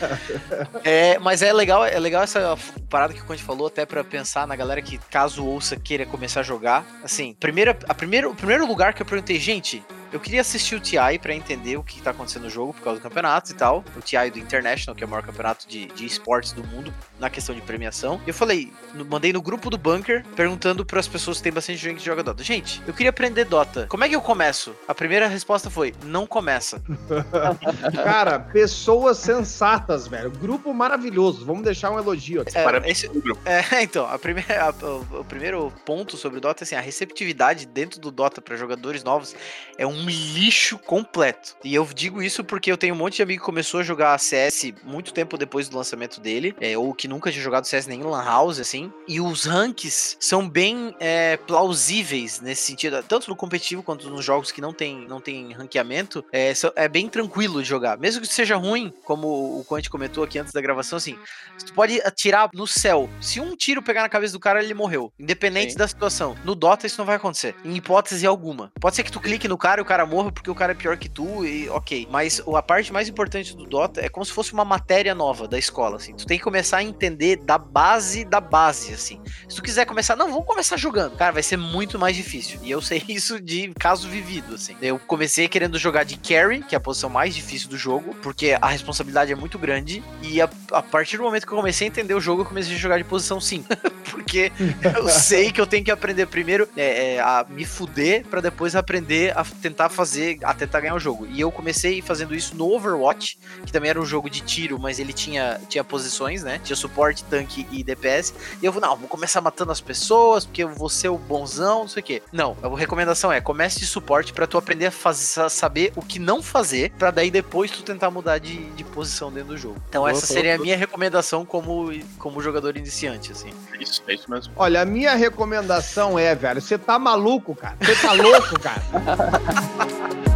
É, mas é legal, é legal essa parada que o Conte falou, até pra pensar na galera que, caso ouça, queira começar a jogar. Assim, primeira, a primeiro, o primeiro lugar que eu perguntei, gente, eu queria assistir o TI pra entender o que tá acontecendo no jogo por causa do campeonato e tal. O TI do International, que é o maior campeonato de, de esportes do mundo na questão de premiação. E eu falei, no- mandei no grupo do Bunker perguntando pras pessoas que tem bastante gente que joga Dota. Gente, eu queria aprender Dota. Como é que eu começo? A primeira resposta foi: não começa. [LAUGHS] Cara, pessoas sensatas, velho. Grupo maravilhoso. Vamos deixar um elogio aqui. É, Parabéns esse- grupo. [LAUGHS] É, então, a primeira, a- o, o primeiro ponto sobre o Dota é assim, a receptividade dentro do Dota para jogadores novos é um lixo completo. E eu digo isso porque eu tenho um monte de amigo que começou a jogar CS muito tempo depois do lançamento dele, é, ou que nunca tinha jogado CS nem em Lan House, assim, e os ranks são bem é, plausíveis nesse sentido, tanto no competitivo quanto nos jogos que não tem, não tem ranqueamento, é, é bem tranquilo de jogar. Mesmo que seja ruim, como o Quant comentou aqui antes da gravação, assim, Tu pode atirar no céu. Se um tiro pegar na cabeça do cara, ele morreu. Independente Sim. da situação. No Dota, isso não vai acontecer. Em hipótese alguma. Pode ser que tu clique no cara e cara morra porque o cara é pior que tu e ok. Mas a parte mais importante do Dota é como se fosse uma matéria nova da escola, assim. Tu tem que começar a entender da base da base, assim. Se tu quiser começar, não, vamos começar jogando. Cara, vai ser muito mais difícil. E eu sei [LAUGHS] isso de caso vivido, assim. Eu comecei querendo jogar de carry, que é a posição mais difícil do jogo, porque a responsabilidade é muito grande. E a, a partir do momento que eu comecei a entender o jogo, eu comecei a jogar de posição sim. [LAUGHS] porque eu [LAUGHS] sei que eu tenho que aprender primeiro é, é, a me fuder para depois aprender a tentar fazer, a tentar ganhar o jogo. E eu comecei fazendo isso no Overwatch, que também era um jogo de tiro, mas ele tinha, tinha posições, né? Tinha suporte, tanque e DPS. E eu vou, não, vou começar matando as pessoas, porque eu vou ser o bonzão, não sei o quê. Não, a recomendação é, comece de suporte para tu aprender a fazer, saber o que não fazer, para daí depois tu tentar mudar de, de posição dentro do jogo. Então essa seria a minha recomendação como, como jogador iniciante, assim. Isso, é isso mesmo. Olha, a minha recomendação é, velho, você tá maluco, cara? Você tá louco, cara? [LAUGHS] ハハハハ!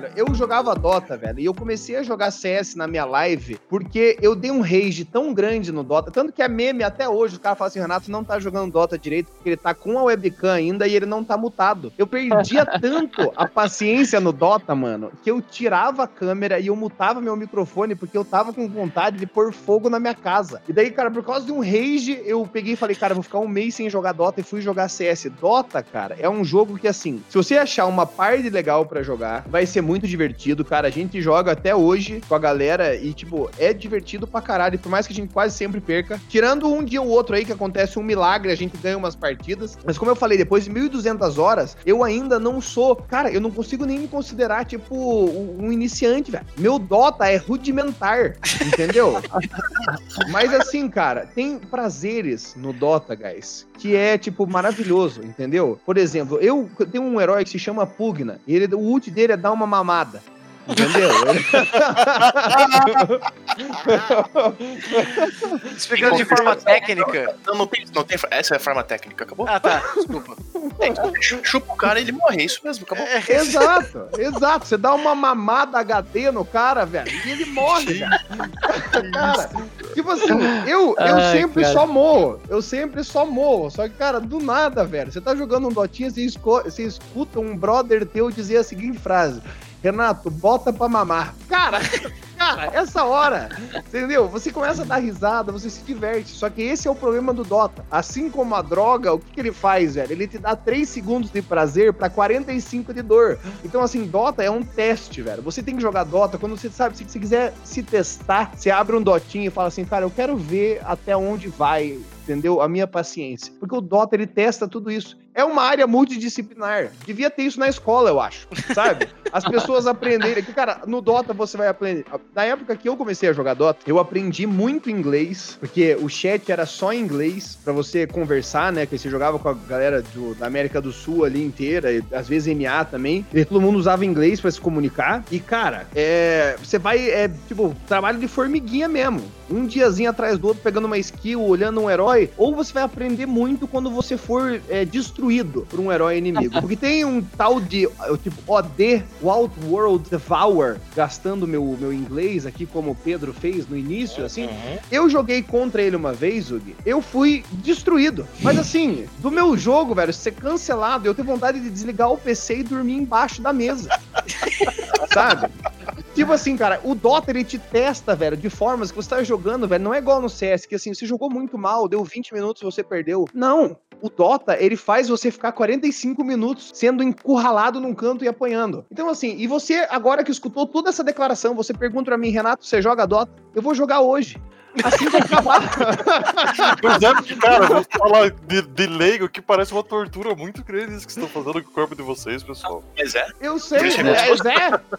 Velho, eu jogava Dota, velho, e eu comecei a jogar CS na minha live porque eu dei um rage tão grande no Dota, tanto que é meme até hoje, o cara fala assim, Renato não tá jogando Dota direito porque ele tá com a webcam ainda e ele não tá mutado. Eu perdia [LAUGHS] tanto a paciência no Dota, mano, que eu tirava a câmera e eu mutava meu microfone porque eu tava com vontade de pôr fogo na minha casa. E daí, cara, por causa de um rage, eu peguei e falei, cara, vou ficar um mês sem jogar Dota e fui jogar CS. Dota, cara, é um jogo que, assim, se você achar uma parte legal pra jogar, vai ser muito divertido, cara. A gente joga até hoje com a galera e, tipo, é divertido pra caralho. Por mais que a gente quase sempre perca. Tirando um dia ou outro aí que acontece um milagre, a gente ganha umas partidas. Mas como eu falei, depois de 1.200 horas, eu ainda não sou. Cara, eu não consigo nem me considerar, tipo, um iniciante, velho. Meu Dota é rudimentar, entendeu? [LAUGHS] Mas assim, cara, tem prazeres no Dota, guys, que é, tipo, maravilhoso, entendeu? Por exemplo, eu tenho um herói que se chama Pugna, e ele, o ult dele é dar uma mamada. Entendeu? [LAUGHS] Explicando de forma técnica. Não, não tem, não tem. Essa é a forma técnica, acabou? Ah, tá. Desculpa. Chupa o cara e ele morre, é isso mesmo, acabou. exato, exato. Você dá uma mamada HD no cara, velho, e ele morre, cara, tipo assim, eu, eu Ai, sempre cara. só morro. Eu sempre só morro. Só que, cara, do nada, velho. Você tá jogando um dotinha, você, esco- você escuta um brother teu dizer a seguinte frase. Renato, bota pra mamar. Cara, [LAUGHS] cara, essa hora, entendeu? Você começa a dar risada, você se diverte. Só que esse é o problema do Dota. Assim como a droga, o que, que ele faz, velho? Ele te dá 3 segundos de prazer pra 45 de dor. Então, assim, Dota é um teste, velho. Você tem que jogar Dota quando você sabe, se você quiser se testar, você abre um Dotinho e fala assim, cara, eu quero ver até onde vai, entendeu? A minha paciência. Porque o Dota, ele testa tudo isso. É uma área multidisciplinar. Devia ter isso na escola, eu acho, sabe? [LAUGHS] As pessoas aprenderem. Que, cara, no Dota você vai aprender. Na época que eu comecei a jogar Dota, eu aprendi muito inglês, porque o chat era só em inglês, pra você conversar, né? Que você jogava com a galera do- da América do Sul ali inteira, e às vezes MA também. E todo mundo usava inglês pra se comunicar. E, cara, é, você vai, é, tipo, trabalho de formiguinha mesmo. Um diazinho atrás do outro, pegando uma skill, olhando um herói. Ou você vai aprender muito quando você for é, destruído por um herói inimigo. [LAUGHS] Porque tem um tal de, tipo, OD, Outworld Devour, gastando meu, meu inglês aqui, como o Pedro fez no início, assim. Eu joguei contra ele uma vez, Ug. Eu fui destruído. Mas assim, do meu jogo, velho, ser cancelado, eu tenho vontade de desligar o PC e dormir embaixo da mesa. [LAUGHS] Sabe? Tipo assim, cara, o Dota ele te testa, velho, de formas que você tá jogando, velho. Não é igual no CS, que assim, você jogou muito mal, deu 20 minutos você perdeu. Não. O Dota, ele faz você ficar 45 minutos sendo encurralado num canto e apanhando. Então, assim, e você, agora que escutou toda essa declaração, você pergunta pra mim, Renato, você joga Dota? Eu vou jogar hoje. Assim que acabar. [LAUGHS] Pois é, porque, cara, vou falar de, de leigo que parece uma tortura muito grande isso que vocês estão fazendo com o corpo de vocês, pessoal. Mas é. Eu sei, eu é,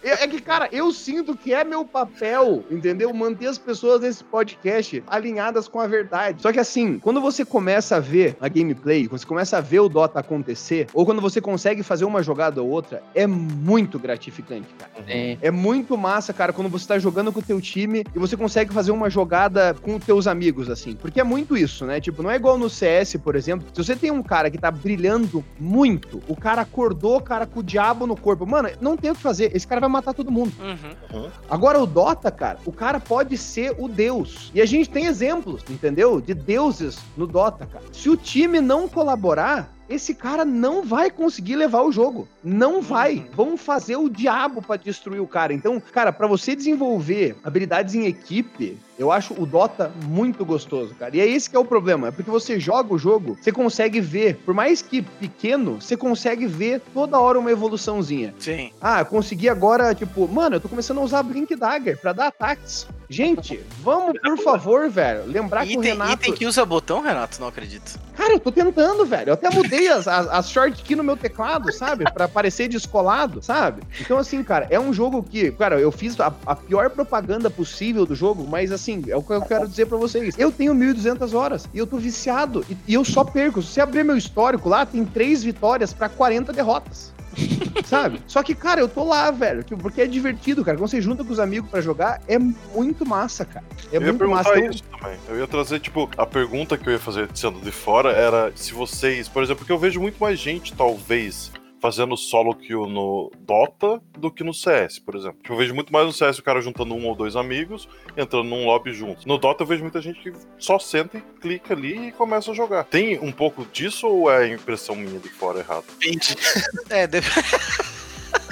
é, é, é que, cara, eu sinto que é meu papel, entendeu? Manter as pessoas nesse podcast alinhadas com a verdade. Só que assim, quando você começa a ver a gameplay, quando você começa a ver o Dota acontecer, ou quando você consegue fazer uma jogada ou outra, é muito gratificante, cara. Sim. É muito massa, cara, quando você tá jogando com o teu time e você consegue fazer uma jogada com teus amigos, assim. Porque é muito isso, né? Tipo, não é igual no CS, por exemplo. Se você tem um cara que tá brilhando muito, o cara acordou, o cara com o diabo no corpo. Mano, não tem o que fazer. Esse cara vai matar todo mundo. Uhum. Agora, o Dota, cara, o cara pode ser o deus. E a gente tem exemplos, entendeu? De deuses no Dota, cara. Se o time não colaborar, esse cara não vai conseguir levar o jogo. Não vai. Uhum. Vão fazer o diabo pra destruir o cara. Então, cara, pra você desenvolver habilidades em equipe, eu acho o Dota muito gostoso, cara. E é esse que é o problema. É porque você joga o jogo, você consegue ver, por mais que pequeno, você consegue ver toda hora uma evoluçãozinha. Sim. Ah, eu consegui agora, tipo, mano, eu tô começando a usar Blink Dagger pra dar ataques. Gente, vamos, por favor, velho, lembrar que o Item, Renato... item que usa botão, Renato? Não acredito. Cara, eu tô tentando, velho. Eu até mudei as, as, as shortkeys no meu teclado, sabe? Pra parecer descolado, sabe? Então, assim, cara, é um jogo que, cara, eu fiz a, a pior propaganda possível do jogo, mas, assim, é o que eu quero dizer pra vocês. Eu tenho 1.200 horas e eu tô viciado e, e eu só perco. Se você abrir meu histórico lá, tem três vitórias pra 40 derrotas. [LAUGHS] Sabe? Só que, cara, eu tô lá, velho. Porque é divertido, cara. Quando você junta com os amigos pra jogar, é muito massa, cara. É eu ia muito perguntar massa. Isso também. Eu ia trazer, tipo, a pergunta que eu ia fazer sendo de fora era se vocês, por exemplo, porque eu vejo muito mais gente, talvez, fazendo solo kill no Dota do que no CS, por exemplo. Tipo, Eu vejo muito mais no CS o cara juntando um ou dois amigos, entrando num lobby juntos. No Dota eu vejo muita gente que só senta e clica ali e começa a jogar. Tem um pouco disso ou é impressão minha de fora errado? Depende. [LAUGHS] É, deve... [LAUGHS]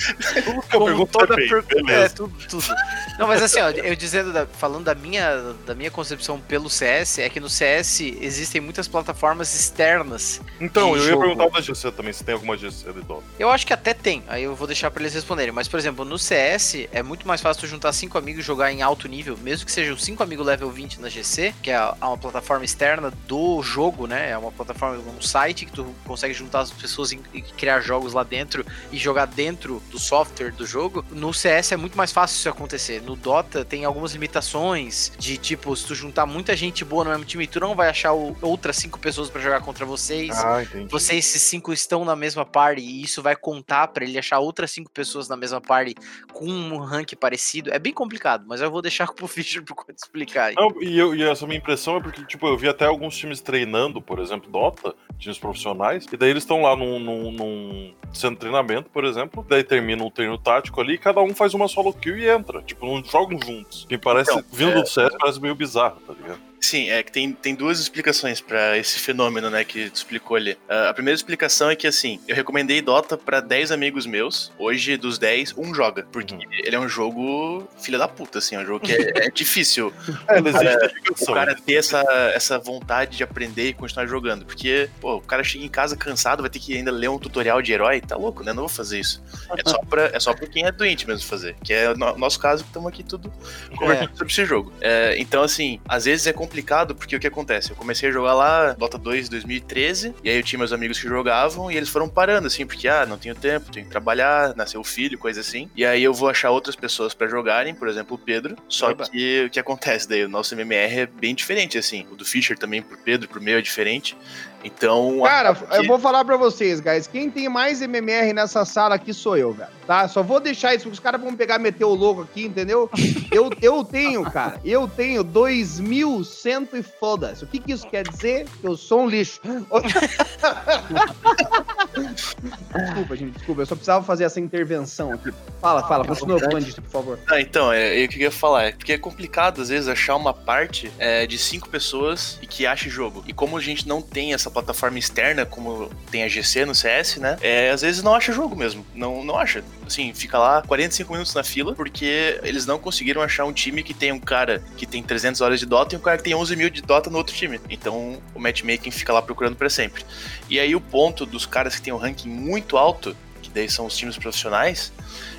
Tudo que eu pergunto toda é per- É, tudo, tudo. Não, mas assim, ó, eu dizendo, da- falando da minha, da minha concepção pelo CS, é que no CS existem muitas plataformas externas. Então, eu ia jogo. perguntar da GC também, se tem alguma GC de Dota. Eu acho que até tem, aí eu vou deixar pra eles responderem. Mas, por exemplo, no CS é muito mais fácil tu juntar cinco amigos e jogar em alto nível, mesmo que sejam cinco amigos level 20 na GC, que é uma plataforma externa do jogo, né? É uma plataforma, um site que tu consegue juntar as pessoas e criar jogos lá dentro e jogar dentro do software do jogo. No CS é muito mais fácil isso acontecer. No Dota tem algumas limitações de tipo, se tu juntar muita gente boa no mesmo time, tu não vai achar o- outras cinco pessoas pra jogar contra vocês Ah, entendi. vocês esses cinco estão na mesma party e isso vai contar pra ele achar outras cinco pessoas na mesma party com um rank parecido. É bem complicado, mas eu vou deixar pro Fischer pro Conde explicar aí. Não, e, eu, e essa minha impressão é porque, tipo, eu vi até alguns times treinando, por exemplo, Dota, times profissionais, e daí eles estão lá num, num, num centro de treinamento, por exemplo, daí termina um treino tático ali, e cada um faz uma solo kill e entra. Tipo, não jogam juntos. Que parece, Então, vindo é- do CS, parece meio bizarro, tá ligado? Sim, é que tem, tem duas explicações pra esse fenômeno, né, que tu explicou ali. Ah, a primeira explicação é que, assim, eu recomendei Dota pra 10 amigos meus. Hoje, dos 10, um joga. Porque Uhum. ele é um jogo filha da puta, assim. É um jogo que é, é difícil [LAUGHS] É, ele existe cara- o cara ter essa, essa vontade de aprender e continuar jogando. Porque, pô, o cara chega em casa cansado, vai ter que ainda ler um tutorial de herói. Tá louco, né? Não vou fazer isso. É só pra, é só pra quem é doente mesmo fazer. Que é o no- nosso caso, que estamos aqui tudo conversando sobre esse jogo. É, então, assim, às vezes é complicado porque o que acontece? Eu comecei a jogar lá Dota 2 em 2013, e aí eu tinha meus amigos que jogavam e eles foram parando, assim, porque, ah, não tenho tempo, tenho que trabalhar, nasceu o filho, coisa assim. E aí eu vou achar outras pessoas pra jogarem, por exemplo, o Pedro. Só Oba. que o que acontece daí? O nosso MMR é bem diferente, assim. O do Fischer também, pro Pedro, pro meu é diferente. Então. Cara, acaba eu vou falar pra vocês, guys. Quem tem mais MMR nessa sala aqui sou eu, velho. Tá? Só vou deixar isso, porque os caras vão pegar e meter o louco aqui, entendeu? [LAUGHS] Eu, eu tenho, cara. Eu tenho 2.100 e foda-se. O que, que isso quer dizer? Eu sou um lixo. [LAUGHS] desculpa, gente, desculpa. Eu só precisava fazer essa intervenção aqui. Fala, fala. Continua, Bandit, por favor. Ah, então, é, eu queria falar, é porque é complicado às vezes achar uma parte é, de cinco pessoas e que ache jogo. E como a gente não tem essa plataforma externa, como tem a GC no CS, né? É, às vezes não acha jogo mesmo. Não, não acha. Assim, fica lá 45 minutos na fila, porque eles não conseguiram achar um time que tem um cara que tem 300 horas de Dota e um cara que tem 11 mil de Dota no outro time. Então o matchmaking fica lá procurando pra sempre. E aí o ponto dos caras que tem um ranking muito alto, que daí são os times profissionais,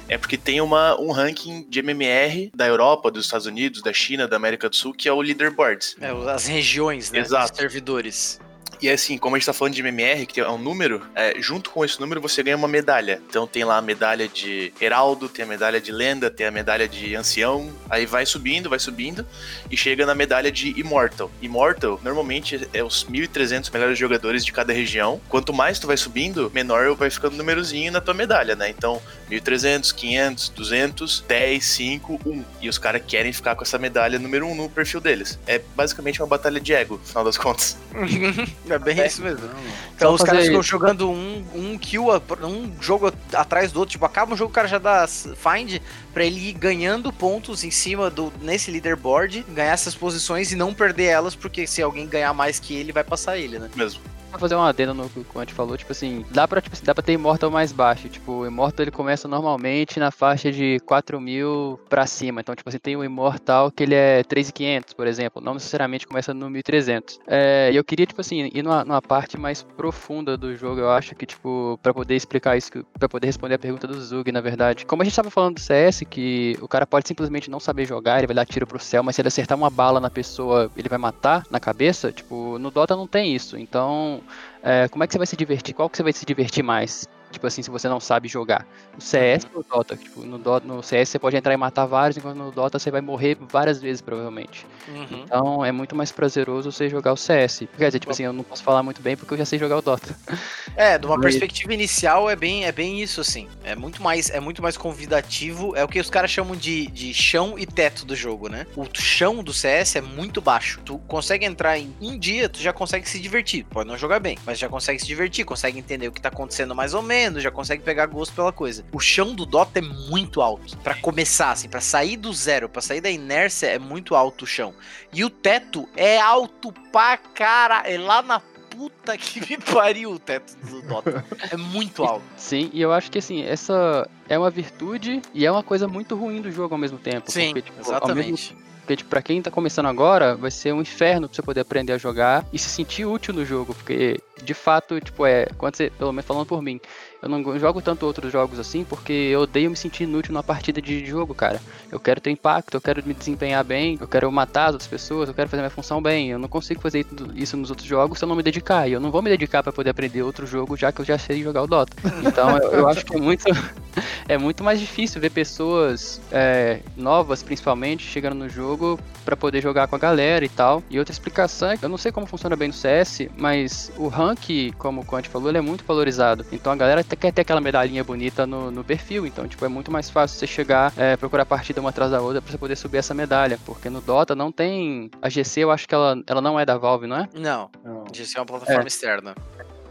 é porque tem uma, um ranking de MMR da Europa, dos Estados Unidos, da China, da América do Sul, que é o Leaderboards. É, as regiões, né? Exato. Os servidores. E assim, como a gente tá falando de MMR, que é um número, é, junto com esse número você ganha uma medalha. Então tem lá a medalha de Heraldo, tem a medalha de Lenda, tem a medalha de Ancião. Aí vai subindo, vai subindo e chega na medalha de Immortal. Immortal, normalmente, é os 1.300 melhores jogadores de cada região. Quanto mais tu vai subindo, menor vai ficando o númerozinho na tua medalha, né? Então, 1.300, 500, 200, 10, 5, 1. E os caras querem ficar com essa medalha número 1 no perfil deles. É basicamente uma batalha de ego, no final das contas. [LAUGHS] é bem isso mesmo. Então Só os caras ficam jogando um, um kill, a- um jogo atrás do outro. Tipo, acaba um jogo, o cara já dá find pra ele ir ganhando pontos em cima do nesse leaderboard, ganhar essas posições e não perder elas, porque se alguém ganhar mais que ele, vai passar ele, né? Mesmo. Pra fazer uma adenda no que o Quant falou, tipo assim, dá pra, tipo, dá pra ter Immortal mais baixo. Tipo, o Immortal ele começa normalmente na faixa de 4 mil pra cima. Então, tipo assim, tem o Immortal que ele é 3.500, por exemplo. Não necessariamente começa no 1.300. É, e eu queria, tipo assim, ir numa, numa parte mais profunda do jogo. Eu acho que, tipo, pra poder explicar isso, pra poder responder a pergunta do Zug, na verdade. Como a gente tava falando do CS, que o cara pode simplesmente não saber jogar, ele vai dar tiro pro céu, mas se ele acertar uma bala na pessoa, ele vai matar na cabeça. Tipo, no Dota não tem isso. Então, é, como é que você vai se divertir? Qual que você vai se divertir mais? Tipo assim, se você não sabe jogar. No CS ou no Dota? Tipo, no, Dota, no CS você pode entrar e matar vários, enquanto no Dota você vai morrer várias vezes, provavelmente. Uhum. Então é muito mais prazeroso você jogar o CS. Quer dizer, tipo assim, eu não posso falar muito bem porque eu já sei jogar o Dota. [LAUGHS] É, de uma Mas- perspectiva inicial é bem, é bem isso, assim. É muito mais, é muito mais convidativo. É o que os caras chamam de, de chão e teto do jogo, né? O chão do CS é muito baixo. Tu consegue entrar em um dia, tu já consegue se divertir. Pode não jogar bem, mas já consegue se divertir, consegue entender o que tá acontecendo mais ou menos, já consegue pegar gosto pela coisa. O chão do Dota é muito alto. Pra começar, assim, pra sair do zero, pra sair da inércia, é muito alto o chão. E o teto é alto pra cara. É lá na puta que me [LAUGHS] pariu o teto do Dota. É muito alto. Sim, e eu acho que assim, essa é uma virtude e é uma coisa muito ruim do jogo ao mesmo tempo. Sim, porque, tipo, exatamente. Porque, tipo, pra quem tá começando agora, vai ser um inferno pra você poder aprender a jogar e se sentir útil no jogo. Porque, de fato, tipo, é. Quando você, pelo menos falando por mim, eu não jogo tanto outros jogos assim porque eu odeio me sentir inútil numa partida de jogo, cara. Eu quero ter impacto, eu quero me desempenhar bem, eu quero matar as outras pessoas, eu quero fazer minha função bem. Eu não consigo fazer isso nos outros jogos se eu não me dedicar. E eu não vou me dedicar pra poder aprender outro jogo já que eu já sei jogar o Dota. Então, eu, eu acho que é muito. [LAUGHS] É muito mais difícil ver pessoas é, novas, principalmente, chegando no jogo pra poder jogar com a galera e tal. E outra explicação é que eu não sei como funciona bem no CS, mas o rank, como o Conte falou, ele é muito valorizado. Então a galera até quer ter aquela medalhinha bonita no, no perfil. Então, tipo, é muito mais fácil você chegar, é, procurar partida uma atrás da outra pra você poder subir essa medalha. Porque no Dota não tem. A GC, eu acho que ela, ela não é da Valve, não é? Não, Não. isso é uma plataforma externa.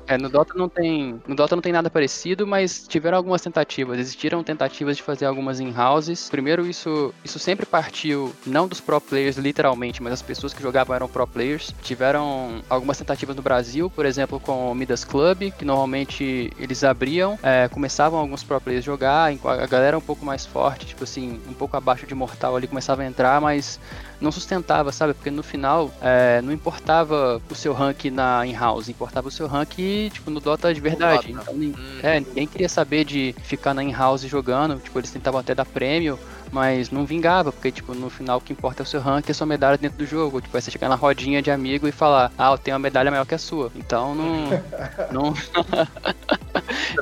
É, no Dota não tem, no Dota não tem nada parecido, mas tiveram algumas tentativas. Existiram tentativas de fazer algumas in houses. Primeiro isso, isso sempre partiu não dos pro players literalmente, mas as pessoas que jogavam eram pro players. Tiveram algumas tentativas no Brasil, por exemplo, com o Midas Club, que normalmente eles abriam, é, começavam alguns pro players jogar, a galera um pouco mais forte, tipo assim, um pouco abaixo de mortal ali começava a entrar, mas não sustentava, sabe? Porque no final é, não importava o seu rank na in-house, importava o seu rank, tipo, no Dota de verdade. Então, nin- Hum. é, ninguém queria saber de ficar na in-house jogando, tipo, eles tentavam até dar prêmio, mas não vingava, porque, tipo, no final o que importa é o seu rank e a sua medalha dentro do jogo. Tipo, é você chegar na rodinha de amigo e falar, ah, eu tenho uma medalha maior que a sua. Então não. [LAUGHS] não,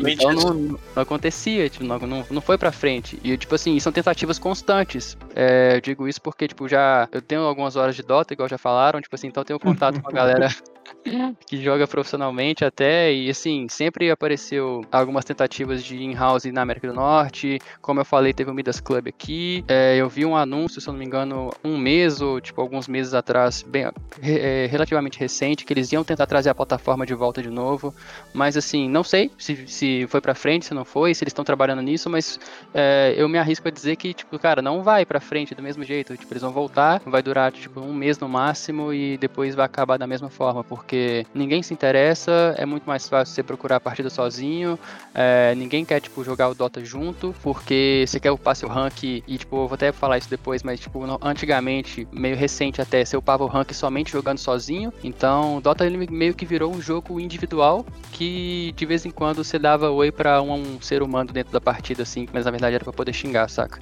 então não, não acontecia, tipo, não, não, não foi pra frente. E, tipo assim, são tentativas constantes. É, eu digo isso porque, tipo, já eu tenho algumas horas de Dota, igual já falaram, tipo assim, então eu tenho contato com a galera [LAUGHS] [LAUGHS] que joga profissionalmente até, e assim, sempre apareceu algumas tentativas de in-house na América do Norte, como eu falei, teve o Midas Club aqui, é, eu vi um anúncio, se eu não me engano, um mês ou, tipo, alguns meses atrás, bem, é, relativamente recente, que eles iam tentar trazer a plataforma de volta de novo, mas assim, não sei se, se foi pra frente, se não foi, se eles estão trabalhando nisso, mas é, eu me arrisco a dizer que, tipo, cara, não vai pra frente do mesmo jeito. Tipo, eles vão voltar, vai durar, tipo, um mês no máximo e depois vai acabar da mesma forma, porque ninguém se interessa, é muito mais fácil você procurar a partida sozinho, é, ninguém quer, tipo, jogar o Dota junto, porque você quer upar seu rank e, tipo, eu vou até falar isso depois, mas, tipo, no- antigamente, meio recente até, você upava o rank somente jogando sozinho, então o Dota ele meio que virou um jogo individual que de vez em quando você dava oi pra um, um ser humano dentro da partida, assim, mas na verdade era pra poder xingar, saca?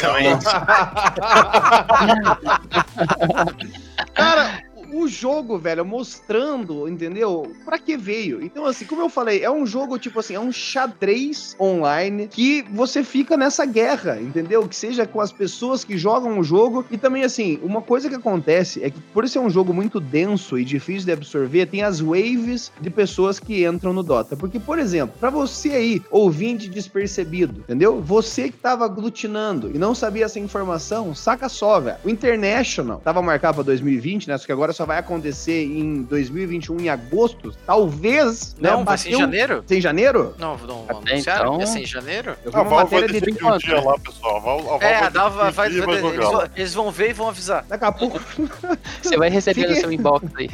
Também. [LAUGHS] [LAUGHS] Cara, o jogo, velho, mostrando, entendeu? Pra que veio. Então, assim, como eu falei, é um jogo, tipo assim, é um xadrez online que você fica nessa guerra, entendeu? Que seja com as pessoas que jogam o jogo. E também, assim, uma coisa que acontece é que, por ser um jogo muito denso e difícil de absorver, tem as waves de pessoas que entram no Dota. Porque, por exemplo, para você aí, ouvinte despercebido, entendeu? Você que tava aglutinando e não sabia essa informação, saca só, velho. O International tava marcado pra 2020, né? Só que agora só vai acontecer em 2021, em agosto. Talvez. Não, né, vai ser em janeiro? Ser em janeiro? Não, não Até anunciaram então- que ia ser em janeiro? Eu vi A uma vai matéria de um dia lá, pessoal. A Valve, a Valve É, a vai vai, decidir e vai- eles, vão, eles vão ver e vão avisar. Daqui a pouco. [LAUGHS] Você vai receber no seu inbox aí.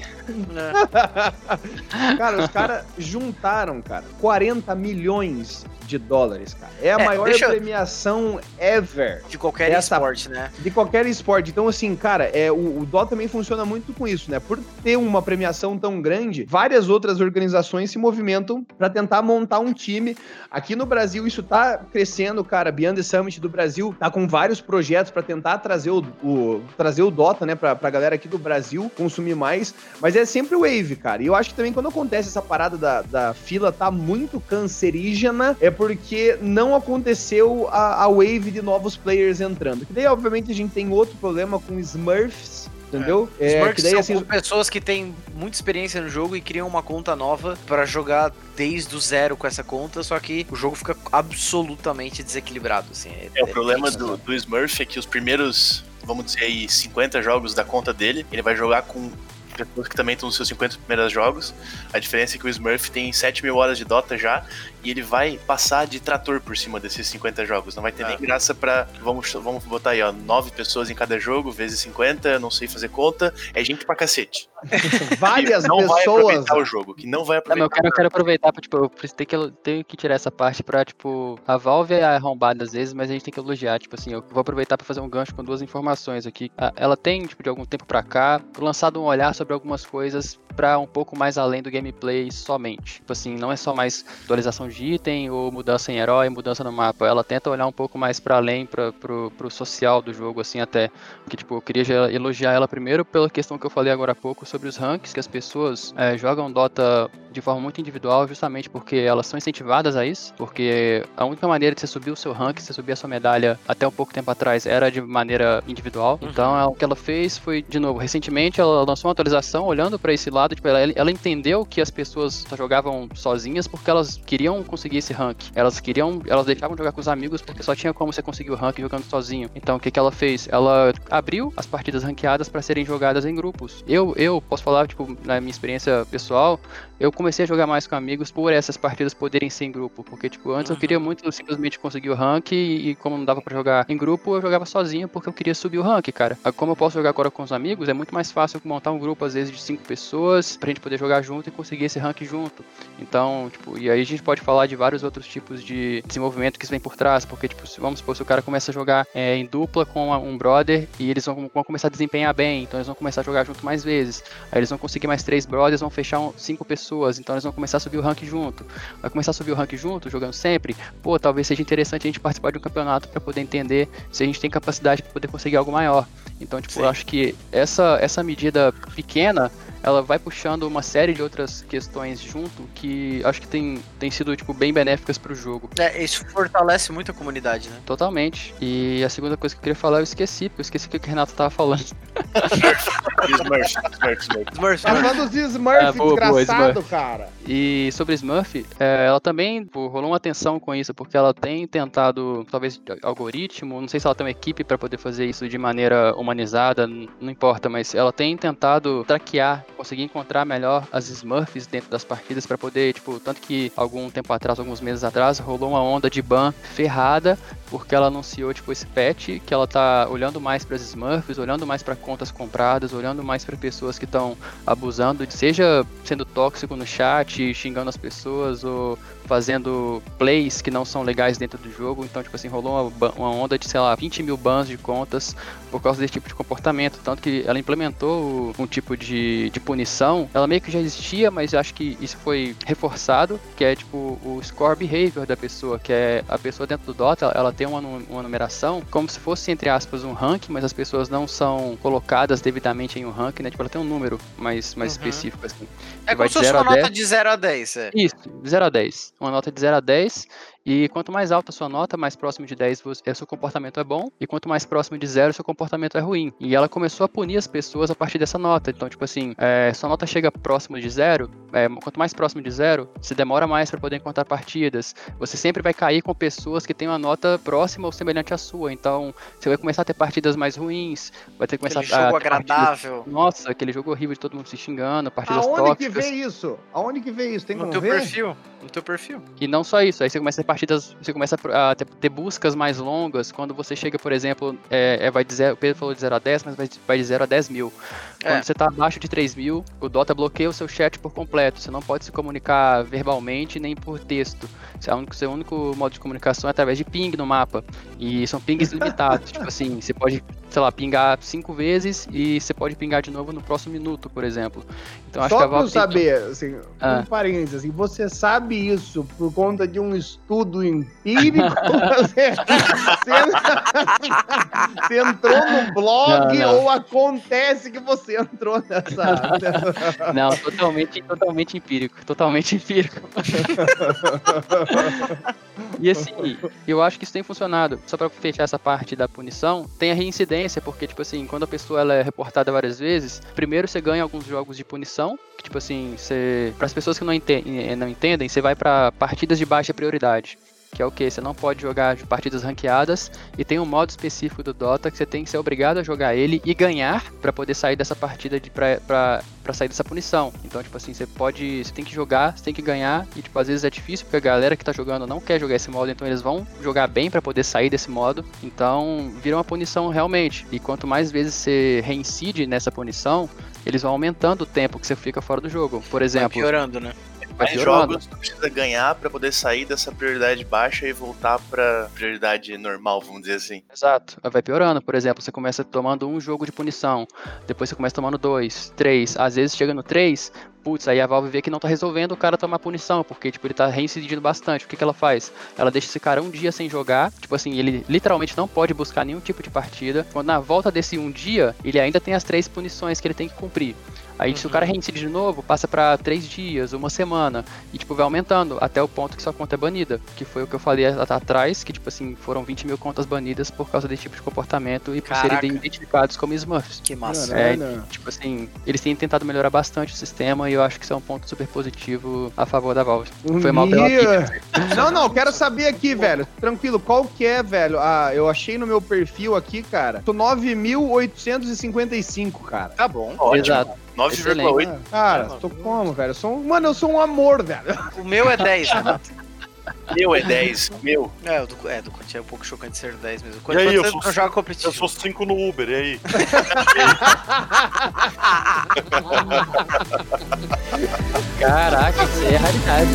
né? [LAUGHS] cara, os caras juntaram, cara, 40 milhões de dólares, cara. É a É, maior deixa eu- premiação ever De qualquer Essa- esporte, né? de qualquer esporte. Então, assim, cara, é, o, o Dota também funciona muito com isso, né? Por ter uma premiação tão grande, várias outras organizações se movimentam pra tentar montar um time. Aqui no Brasil, isso tá crescendo, cara. Beyond the Summit do Brasil tá com vários projetos pra tentar trazer o, o- trazer o Dota, né, pra, pra galera aqui do Brasil consumir mais. Mas é sempre o Wave, cara. E eu acho que também quando acontece essa parada da, da fila tá muito cancerígena, é porque não aconteceu a, a wave de novos players entrando. Que daí, obviamente, a gente tem outro problema com Smurfs. Entendeu? Os Smurfs que daí, são assim, pessoas que têm muita experiência no jogo e criam uma conta nova pra jogar desde o zero com essa conta, só que o jogo fica absolutamente desequilibrado, assim. É, o problema do, do Smurf é que os primeiros, vamos dizer aí, 50 jogos da conta dele, ele vai jogar com pessoas que também estão nos seus 50 primeiros jogos. A diferença é que o Smurf tem 7 mil horas de Dota já e ele vai passar de trator por cima desses 50 jogos. Não vai ter É. nem graça pra. Vamos, vamos botar aí, ó, 9 pessoas em cada jogo, vezes 50, eu não sei fazer conta. É gente pra cacete. [LAUGHS] várias não vai pessoas. aproveitar o jogo, que não vai Não, mas eu aproveitar. quero, eu quero aproveitar pra, tipo, eu preciso ter que, tenho que tirar essa parte pra, tipo, a Valve é arrombada às vezes, mas a gente tem que elogiar, tipo assim, eu vou aproveitar pra fazer um gancho com duas informações aqui. Ela tem, tipo, de algum tempo pra cá, lançado um olhar sobre algumas coisas pra um pouco mais além do gameplay somente. Tipo assim, não é só mais atualização de item ou mudança em herói, mudança no mapa. Ela tenta olhar um pouco mais pra além, pra, pro, pro social do jogo, assim, até. Que, tipo, eu queria elogiar ela primeiro pela questão que eu falei agora há pouco sobre os ranks, que as pessoas eh, jogam Dota de forma muito individual, justamente porque elas são incentivadas a isso, porque a única maneira de você subir o seu rank, você subir a sua medalha até um pouco tempo atrás era de maneira individual. Uhum. Então, o que ela fez foi, de novo, recentemente ela lançou uma atualização olhando pra esse lado, tipo, ela, ela entendeu que as pessoas só jogavam sozinhas porque elas queriam conseguir esse rank. Elas queriam, elas deixavam de jogar com os amigos porque só tinha como você conseguir o rank jogando sozinho. Então, o que que ela fez? Ela abriu as partidas ranqueadas para serem jogadas em grupos. Eu, eu posso falar, tipo, na minha experiência pessoal, eu comecei a jogar mais com amigos por essas partidas poderem ser em grupo, porque tipo, antes eu Uhum. queria muito simplesmente conseguir o rank e, e como não dava pra jogar em grupo, eu jogava sozinho porque eu queria subir o rank, cara. Como eu posso jogar agora com os amigos, é muito mais fácil montar um grupo às vezes de cinco pessoas pra gente poder jogar junto e conseguir esse rank junto. Então, tipo, e aí a gente pode falar de vários outros tipos de desenvolvimento que vem por trás, porque tipo, se- vamos supor se o cara começa a jogar é, em dupla com um brother e eles vão, vão começar a desempenhar bem, então eles vão começar a jogar junto mais vezes. Aí eles vão conseguir mais três brothers, vão fechar um- cinco pessoas, então eles vão começar a subir o rank junto. Vai começar a subir o rank junto, jogando sempre. Pô, talvez seja interessante a gente participar de um campeonato para poder entender se a gente tem capacidade para poder conseguir algo maior. Então, tipo, Sim. eu acho que essa, essa medida pequena, ela vai puxando uma série de outras questões junto que acho que tem, tem sido, tipo, bem benéficas pro jogo. É, isso fortalece muito a comunidade, né? Totalmente. E a segunda coisa que eu queria falar, eu esqueci, porque eu esqueci o que o Renato tava falando. Smurf, Smurf, Smurf. Smurf, Tá Smurf. falando dos Smurf, Ah, boa, boa, desgraçado, cara. E sobre Smurf, é, ela também pô, rolou uma atenção com isso, porque ela tem tentado, talvez, algoritmo, não sei se ela tem uma equipe para poder fazer isso de maneira humanizada, não importa, mas ela tem tentado traquear, conseguir encontrar melhor as Smurfs dentro das partidas para poder, tipo, tanto que algum tempo atrás, alguns meses atrás, rolou uma onda de ban ferrada, porque ela anunciou, tipo, esse patch, que ela tá olhando mais para as Smurfs, olhando mais para contas compradas, olhando mais para pessoas que estão abusando, seja sendo tóxico no chat, xingando as pessoas ou fazendo plays que não são legais dentro do jogo. Então, tipo assim, rolou uma, uma onda de, sei lá, 20 mil bans de contas por causa desse tipo de comportamento. Tanto que ela implementou um tipo de, de punição, ela meio que já existia, mas acho que isso foi reforçado, que é tipo o score behavior da pessoa, que é a pessoa dentro do Dota, ela tem uma, uma numeração como se fosse, entre aspas, um rank, mas as pessoas não são colocadas devidamente em um rank, né? Tipo, ela tem um número mais, mais Uhum. específico, assim. É como se fosse 0 uma nota 10. de 0 a 10. É. Isso, de 0 a 10. Uma nota de 0 a 10. E quanto mais alta a sua nota, mais próximo de 10 você, seu comportamento é bom. E quanto mais próximo de 0, seu comportamento é ruim. E ela começou a punir as pessoas a partir dessa nota. Então, tipo assim, é, sua nota chega próximo de 0. é, quanto mais próximo de 0, você demora mais para poder encontrar partidas. Você sempre vai cair com pessoas que têm uma nota próxima ou semelhante à sua. Então, você vai começar a ter partidas mais ruins. Vai ter que começar Aquele a. jogo partidas- agradável. Nossa, aquele jogo horrível de todo mundo se xingando, partidas Aonde que tóxicas. vê isso? Aonde que vê isso? Tem No como teu ver? perfil. No teu perfil. E não só isso, aí você começa a ter partidas, você começa a ter, buscas mais longas, quando você chega, por exemplo, é, é, vai de zero, o Pedro falou de 0 a 10, mas vai, de- vai de 0 a 10 mil. Quando É. você tá abaixo de 3 mil, o Dota bloqueia o seu chat por completo, você não pode se comunicar verbalmente nem por texto. Seu único, seu único modo de comunicação é através de ping no mapa, e são pings limitados, [LAUGHS] tipo assim, você pode, sei lá, pingar cinco vezes e você pode pingar de novo no próximo minuto, por exemplo. Então acho Só que a pra eu que- saber, assim, Ah. um parênteses, assim, você sabe isso por conta de um estudo empírico? [LAUGHS] você, você- [LAUGHS] você entrou no blog Não, não. ou acontece que você entrou nessa... Não, totalmente, totalmente empírico, totalmente empírico. e assim, eu acho que isso tem funcionado. Só pra fechar essa parte da punição, tem a reincidência, porque tipo assim, quando a pessoa ela é reportada várias vezes, primeiro você ganha alguns jogos de punição, que tipo assim, para as pessoas que não, enten- eh, não entendem, você vai pra partidas de baixa prioridade. Que é o que? Você não pode jogar de partidas ranqueadas e tem um modo específico do Dota que você tem que ser obrigado a jogar ele e ganhar pra poder sair dessa partida de pra, pra sair dessa punição. Então, tipo assim, você pode. Você tem que jogar, você tem que ganhar, e tipo, às vezes é difícil porque a galera que tá jogando não quer jogar esse modo, então eles vão jogar bem pra poder sair desse modo. Então, vira uma punição realmente. E quanto mais vezes você reincide nessa punição, eles vão aumentando o tempo que você fica fora do jogo. Por Vai exemplo, piorando, né? Mais jogos tu precisa ganhar pra poder sair dessa prioridade baixa e voltar pra prioridade normal, vamos dizer assim. Exato. Vai piorando. Por exemplo, você começa tomando um jogo de punição, depois você começa tomando dois, três, às vezes chega no três, putz, aí a Valve vê que não tá resolvendo o cara tomar punição, porque, tipo, ele tá reincidindo bastante. O que que ela faz? Ela deixa esse cara um dia sem jogar, tipo assim, ele literalmente não pode buscar nenhum tipo de partida. Quando na volta desse um dia, ele ainda tem as três punições que ele tem que cumprir. Aí, se o Uhum. cara reincide de novo, passa pra três dias, uma semana, e, tipo, vai aumentando até o ponto que sua conta é banida. Que foi o que eu falei atrás, que, tipo assim, foram 20 mil contas banidas por causa desse tipo de comportamento e por Caraca. serem identificados como Smurfs. Que massa. Caralho. Tipo assim, eles têm tentado melhorar bastante o sistema e eu acho que isso é um ponto super positivo a favor da Valve. Foi mal pela Ih, [LAUGHS] Não, não, quero saber aqui, velho. Tranquilo, qual que é, velho? Ah, eu achei no meu perfil aqui, cara. Tô 9.855, cara. Tá bom. Ótimo. Exato. 9,8. Ah, Cara, tô como, velho? Eu sou um- Mano, eu sou um amor, velho. O meu é 10, Renato. [LAUGHS] Meu é 10. Meu. É, o do, é, do Quanti é um pouco chocante ser 10 mesmo. E Quanti, aí, eu sou- não joga Eu competitivo. sou 5 no Uber, e aí? [LAUGHS] Caraca, isso aí é raridade.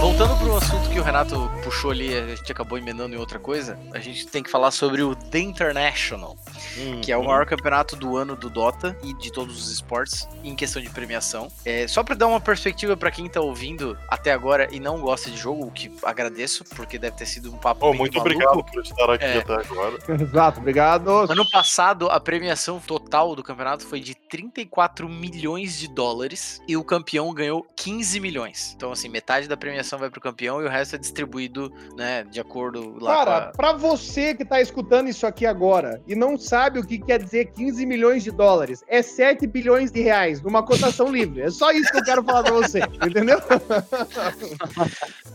Voltando para um assunto que o Renato puxou ali, a gente acabou emendando em outra coisa, a gente tem que falar sobre o The International, que é o maior campeonato do ano do Dota e de todos os esportes em questão de premiação. É, só para dar uma perspectiva para quem tá ouvindo até agora e não gosta de jogo, o que agradeço, porque deve ter sido um papo Oh, bem muito maluco. obrigado por estar aqui É. até agora. Exato, obrigado. Ano passado, a premiação total do campeonato foi de 34 milhões de dólares e o campeão ganhou 15 milhões. Então, assim, metade da premiação vai pro campeão e o resto é distribuído, né, de acordo lá Cara, com a... pra você que tá escutando isso aqui agora e não sabe o que quer dizer 15 milhões de dólares, é 7 bilhões de reais numa cotação livre. É só isso que eu quero falar pra você, [LAUGHS] entendeu?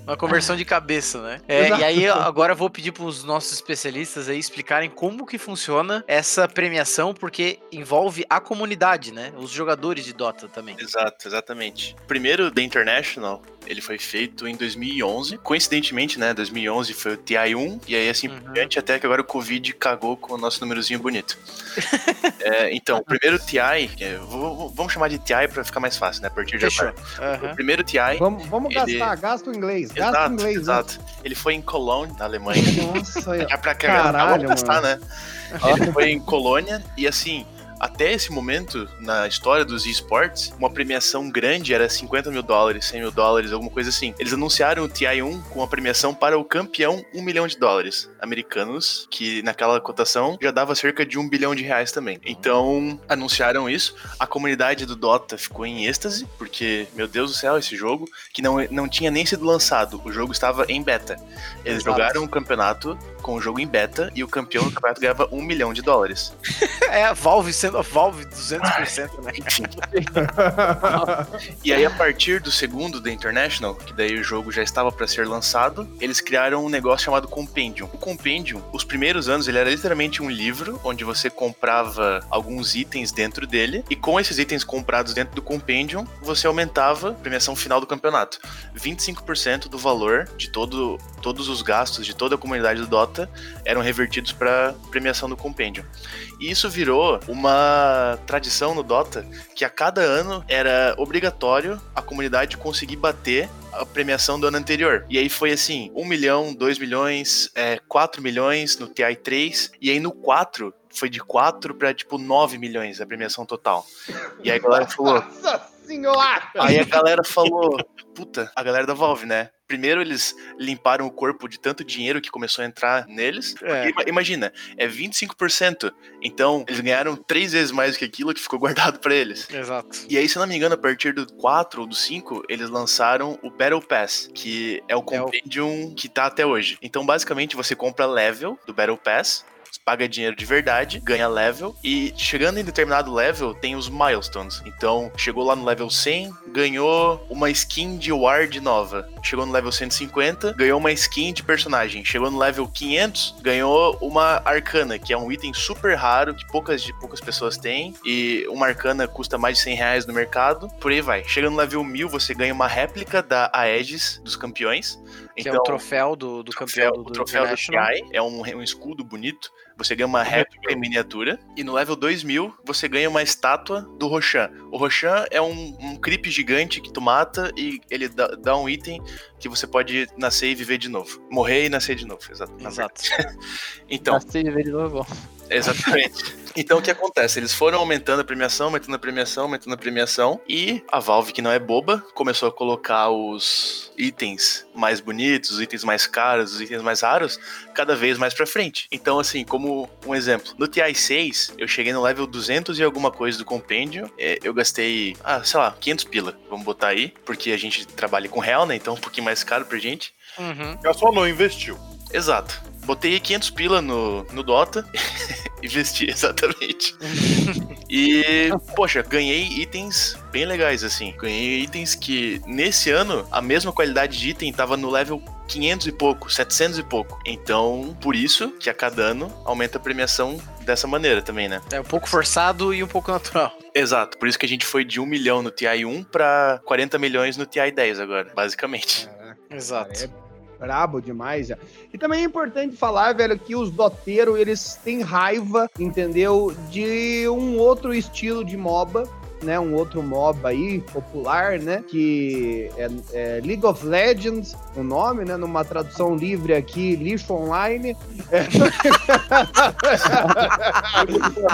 uma conversão de cabeça, né? É, e aí, agora eu vou pedir pros nossos especialistas aí explicarem como que funciona essa premiação, porque envolve a comunidade, né? Os jogadores de Dota também. Exato, exatamente. Primeiro, The International ele foi feito em 2011. Coincidentemente, né, 2011 foi o TI1, e aí assim por Uhum. diante, até que agora o Covid cagou com o nosso númerozinho bonito. [LAUGHS] É, então, o primeiro TI, é, vou- vamos chamar de TI pra ficar mais fácil, né, a partir de agora. O Aham. primeiro TI, Vamos, vamos Ele- gastar, gasta o inglês, gasta o exato, inglês. né? exato. Ele foi em Cologne, na Alemanha. Nossa, [LAUGHS] É pra que Caralho, vamos gastar, né? [LAUGHS] Ele foi em Colônia e assim, até esse momento, na história dos esportes, uma premiação grande era 50 mil dólares, 100 mil dólares, alguma coisa assim. Eles anunciaram o TI1 com a premiação para o campeão 1 milhão de dólares americanos, que naquela cotação já dava cerca de 1 bilhão de reais também. Então, anunciaram isso. A comunidade do Dota ficou em êxtase, porque, meu Deus do céu, esse jogo, que não, não tinha nem sido lançado, o jogo estava em beta. Eles Exato. jogaram um campeonato com o jogo em beta e o campeão do campeonato ganhava 1 milhão de dólares. [LAUGHS] É a Valve sendo a Valve 200%, né? [LAUGHS] E aí, a partir do segundo da International, que daí o jogo já estava para ser lançado, eles criaram um negócio chamado Compendium. O Compendium, os primeiros anos, ele era literalmente um livro onde você comprava alguns itens dentro dele, e com esses itens comprados dentro do Compendium, você aumentava a premiação final do campeonato. 25% do valor de todo, todos os gastos de toda a comunidade do Dota eram revertidos para premiação do Compendium. E isso virou uma tradição no Dota que a cada ano era obrigatório a comunidade conseguir bater a premiação do ano anterior. E aí foi assim: 1 milhão, 2 milhões, é, 4 milhões no TI3, e aí no 4 foi de 4 para tipo 9 milhões a premiação total. E aí a galera falou. Nossa senhora! Aí a galera falou, puta, a galera da Valve, né? Primeiro eles limparam o corpo de tanto dinheiro que começou a entrar neles. É. Ima- Imagina, é 25%. Então, eles ganharam três vezes mais que aquilo que ficou guardado pra eles. Exato. E aí, se não me engano, a partir do 4 ou do 5, eles lançaram o Battle Pass, que é o É o- compendium que tá até hoje. Então, basicamente, você compra level do Battle Pass, paga dinheiro de verdade, ganha level, e chegando em determinado level, tem os milestones. Então, chegou lá no level 100, ganhou uma skin de ward nova. Chegou no level 150, ganhou uma skin de personagem. Chegou no level 500, ganhou uma arcana, que é um item super raro, que poucas, poucas pessoas têm, e uma arcana custa mais de 100 reais no mercado. Por aí vai. Chegando no level 1000, você ganha uma réplica da Aegis dos campeões. Que é o troféu do, do campeão do, o do troféu do. TI é um, um escudo bonito. Você ganha uma réplica em miniatura. E no level 2000, você ganha uma estátua do Roshan. O Roshan é um, um creep gigante que tu mata e ele dá, dá um item que você pode nascer e viver de novo. Morrer e nascer de novo, exato. Exato. [LAUGHS] Então, Nasci de ver de novo. Exatamente. [LAUGHS] Então o que acontece? Eles foram aumentando a premiação, aumentando a premiação, aumentando a premiação, e a Valve, que não é boba, começou a colocar os itens mais bonitos, os itens mais caros, os itens mais raros, cada vez mais pra frente. Então, assim, como um exemplo, no TI6, eu cheguei no level 200 e alguma coisa do compêndio, é, eu gastei, ah, sei lá, 500 pila, vamos botar aí, porque a gente trabalha com real, né? Então é um pouquinho mais caro pra gente. Uhum. Já só não investiu. Exato. Botei 500 pila no, no Dota. [LAUGHS] Investi, exatamente. [LAUGHS] e, poxa, ganhei itens bem legais, assim. Ganhei itens que, nesse ano, a mesma qualidade de item tava no level 500 e pouco, 700 e pouco. Então, por isso que a cada ano aumenta a premiação dessa maneira também, né? É um pouco forçado e um pouco natural. Exato, por isso que a gente foi de 1 milhão no TI1 pra 40 milhões no TI10 agora, basicamente. Exato. Cara, é brabo demais. já. E também é importante falar, velho, que os doteiros, eles têm raiva, entendeu? De um outro estilo de MOBA, né? Um outro MOBA aí, popular, né? Que é, é League of Legends, o nome, né? Numa tradução livre aqui, lixo online. [LAUGHS]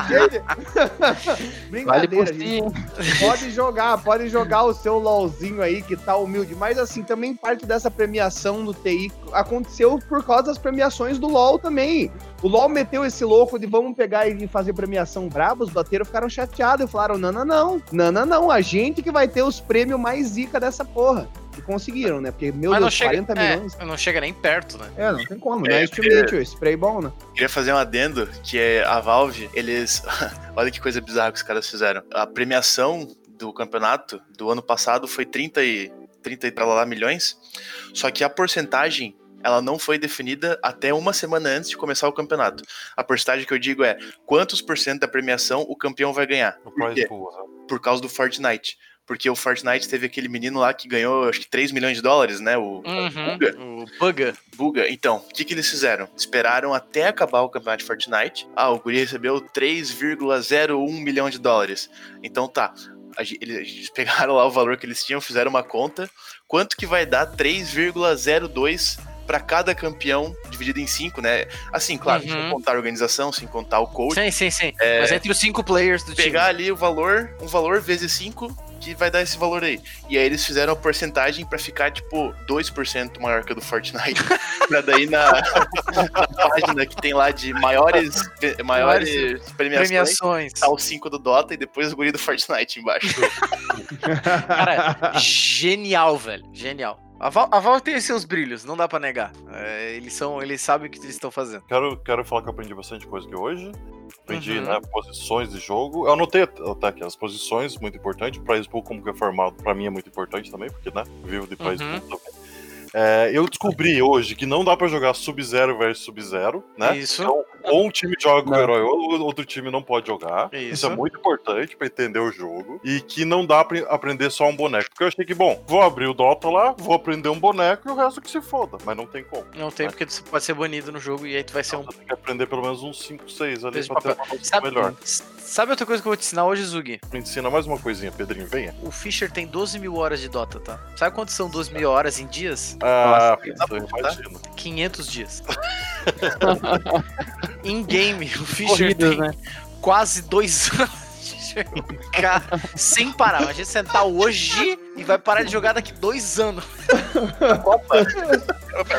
É. Vale Brincadeira, hein? Pode jogar, pode jogar o seu LOLzinho aí que tá humilde. Mas assim, também parte dessa premiação do TI aconteceu por causa das premiações do LOL também. O LOL meteu esse louco de vamos pegar e fazer premiação braba, os bateiros ficaram chateados e falaram: não, não, não, não, não, não, a gente que vai ter os prêmios mais zica dessa porra. E conseguiram, né? Porque, meu Mas Deus, chega, 40 é, milhões. não chega nem perto, né? É, não tem como, É, né? Estimate, o spray bom, né? Queria fazer um adendo que é a Valve, eles. [LAUGHS] Olha que coisa bizarra que os caras fizeram. A premiação do campeonato do ano passado foi 30 e 30 e tralala milhões. Só que a porcentagem ela não foi definida até uma semana antes de começar o campeonato. A porcentagem que eu digo é quantos por cento da premiação o campeão vai ganhar. Quê? prize pool, né? Por causa do Fortnite. Porque o Fortnite teve aquele menino lá que ganhou, acho que 3 milhões de dólares, né? O Buga. Uhum. O Buga. Buga. Então, o que, que eles fizeram? Esperaram até acabar o campeonato de Fortnite. Ah, o Guri recebeu 3,01 milhão de dólares. Então tá. Eles [LAUGHS] pegaram lá o valor que eles tinham, fizeram uma conta. Quanto que vai dar 3,02 para cada campeão dividido em 5, né? Assim, claro, Uhum. sem contar a organização, sem contar o coach. Sim, sim, sim. Mas entre os cinco players do Pegar time. ali o valor, um valor vezes 5, que vai dar esse valor aí. E aí eles fizeram a porcentagem pra ficar, tipo, 2% maior que a do Fortnite. [LAUGHS] pra daí na, na página que tem lá de maiores, maiores premiações, Premiações. tá o 5 do Dota e depois o guri do Fortnite embaixo. [LAUGHS] Cara, genial, velho. Genial. A Val, a Valve tem seus brilhos, não dá pra negar. É, eles são, eles sabem o que eles estão fazendo. Quero, quero falar que eu aprendi bastante coisa aqui hoje. Aprendi, Uhum. né, posições de jogo. Eu anotei até aqui as posições, muito importante. Prize Pool, como que é formado, pra mim é muito importante também, porque, né, vivo de Prize Uhum. É, eu descobri hoje que não dá pra jogar Sub-Zero versus Sub-Zero, né? Isso. Então, ou um time joga com o herói, ou outro time não pode jogar. Isso. Isso, é muito importante pra entender o jogo. E que não dá pra aprender só um boneco. Porque eu achei que, bom, vou abrir o Dota lá, vou aprender um boneco e o resto que se foda. Mas não tem como. Não tem, porque você pode ser banido no jogo e aí tu vai ser um tem que aprender pelo menos uns 5, 6 ali Peso de pra ter papel. uma noção Sabe, melhor. sabe outra coisa que eu vou te ensinar hoje, Zug? Me ensina mais uma coisinha, Pedrinho, venha. O Fischer tem 12 mil horas de Dota, tá? Sabe quantos são 12 mil horas em dias? Ah, Nossa, eu tá? imagino. 500 dias. [LAUGHS] em game, o Fischer Corridas, tem né? quase dois anos de jogo. Cara, sem parar. A gente sentar hoje e vai parar de jogar daqui dois anos.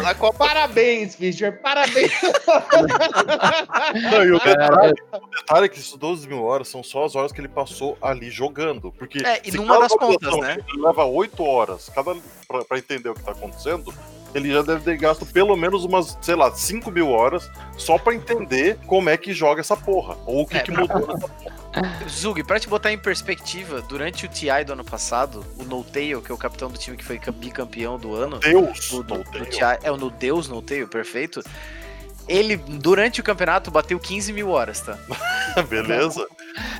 Na Copa Parabéns, Fischer, parabéns. Não, e o detalhe, o detalhe é que essas 12 mil horas são só as horas que ele passou ali jogando. Porque É, e numa das população né? Ele leva 8 horas cada, pra, pra entender o que tá acontecendo. Ele já deve ter gasto pelo menos umas, sei lá, 5 mil horas só pra entender como é que joga essa porra. Ou o que, É, que mudou. [LAUGHS] Zug, pra te botar em perspectiva, durante o TI do ano passado, o No Tail, que é o capitão do time que foi bicampeão do ano, Deus, do, do, do. TI, é o No Deus No Tail, perfeito. Ele, durante o campeonato, bateu 15 mil horas, tá? [LAUGHS] Beleza?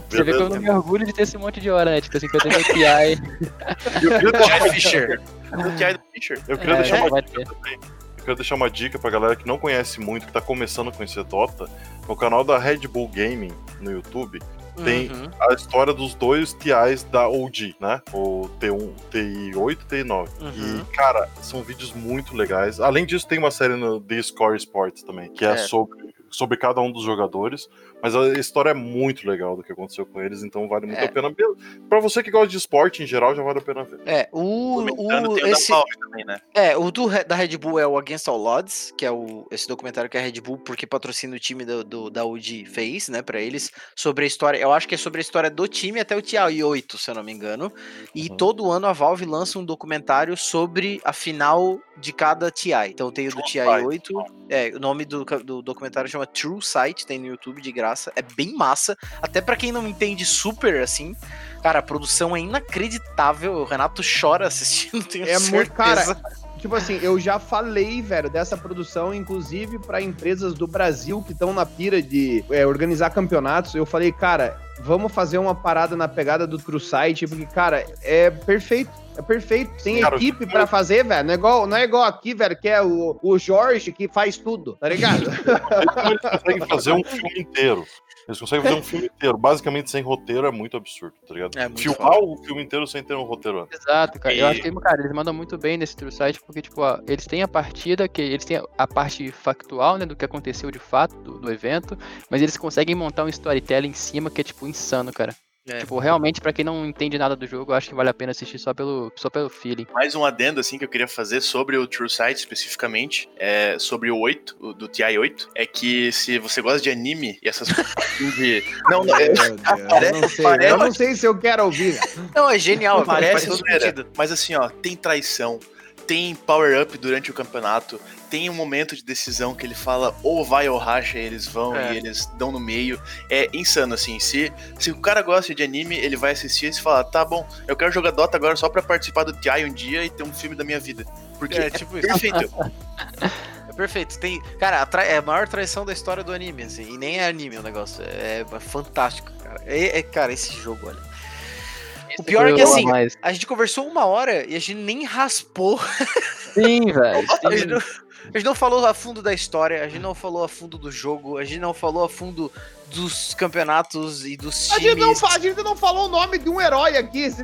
Você vê que eu Beleza. não me orgulho de ter esse monte de hora, né? Tipo assim, que eu tenho TI. [LAUGHS] Eu queria Jeff Fischer. do Fischer. eu queria É, deixar uma dica também. Eu queria deixar uma dica pra galera que não conhece muito, que tá começando a conhecer Dota. No canal da Red Bull Gaming no YouTube, Tem- Uhum. a história dos dois TIs da OG, né? O T1, TI8 e TI9. Uhum. E, cara, são vídeos muito legais. Além disso, tem uma série no The Score Sports também, que é, É. sobre, sobre cada um dos jogadores. Mas a história é muito legal do que aconteceu com eles, então vale muito É. a pena. Pra você que gosta de esporte em geral, já vale a pena ver. É, o, o, o esse, da Valve também, né? é, o do, da Red Bull é o Against All Odds, que é o, esse documentário que a Red Bull, porque patrocina o time do, do- da OG, fez, né, pra eles, sobre a história, eu acho que é sobre a história do time até o TI 8, se eu não me engano, e Uhum. todo ano a Valve lança um documentário sobre a final de cada TI, então tem o do TI Sight. 8, é, o nome do, do documentário chama True Sight, tem no YouTube de graça, é bem massa, até pra quem não entende super, assim, cara, a produção é inacreditável, o Renato chora assistindo, [LAUGHS] tenho É certeza. muito, cara, Tipo assim, eu já falei, velho, dessa produção, inclusive pra empresas do Brasil que estão na pira de é, organizar campeonatos. Eu falei, cara, vamos fazer uma parada na pegada do True Sight, porque, cara, é perfeito. É perfeito. Tem Cara, equipe pra fazer, velho. Não é igual, não é igual aqui, velho, que é o, o Jorge que faz tudo, tá ligado? [LAUGHS] Eles conseguem fazer um filme inteiro. Eles conseguem fazer um [LAUGHS] filme inteiro. Basicamente, sem roteiro é muito absurdo, tá ligado? É muito Filmar o filme inteiro sem ter um roteiro antes. Exato, cara. Eu E- acho que, cara, eles mandam muito bem nesse True Site, porque, tipo, ó, eles têm a partida, que eles têm a parte factual, né, do que aconteceu de fato do, do evento, mas eles conseguem montar um storytelling em cima que é, tipo, insano, cara. É. Tipo, realmente, pra quem não entende nada do jogo, eu acho que vale a pena assistir só pelo, só pelo feeling. Mais um adendo, assim, que eu queria fazer sobre o True Sight, especificamente, é sobre o 8, o do TI-8, é que se você gosta de anime e essas coisas [LAUGHS] assim de... Não, não, é, Deus, eu [LAUGHS] não sei, parece- eu não sei se eu quero ouvir. Não, é genial, Parece sentido. mas assim, ó, tem traição, tem power-up durante o campeonato, tem um momento de decisão que ele fala ou vai ou racha, e eles vão É. e eles dão no meio. É insano, assim. Se, se o cara gosta de anime, ele vai assistir e se falar, tá bom, eu quero jogar Dota agora só pra participar do TI um dia e ter um filme da minha vida. Porque É, é, tipo isso. perfeito. [LAUGHS] É perfeito. Tem, cara, a é a maior traição da história do anime, assim. E nem é anime o negócio. É, é fantástico, cara. É, é- cara, esse jogo, olha. O pior é que assim, mais. a gente conversou uma hora e a gente nem raspou. Sim, velho. [LAUGHS] A gente, não, a falou a fundo da história, a gente não falou a fundo do jogo, a gente não falou a fundo dos campeonatos e dos A times. gente, não, a gente não falou o nome de um herói aqui. [LAUGHS]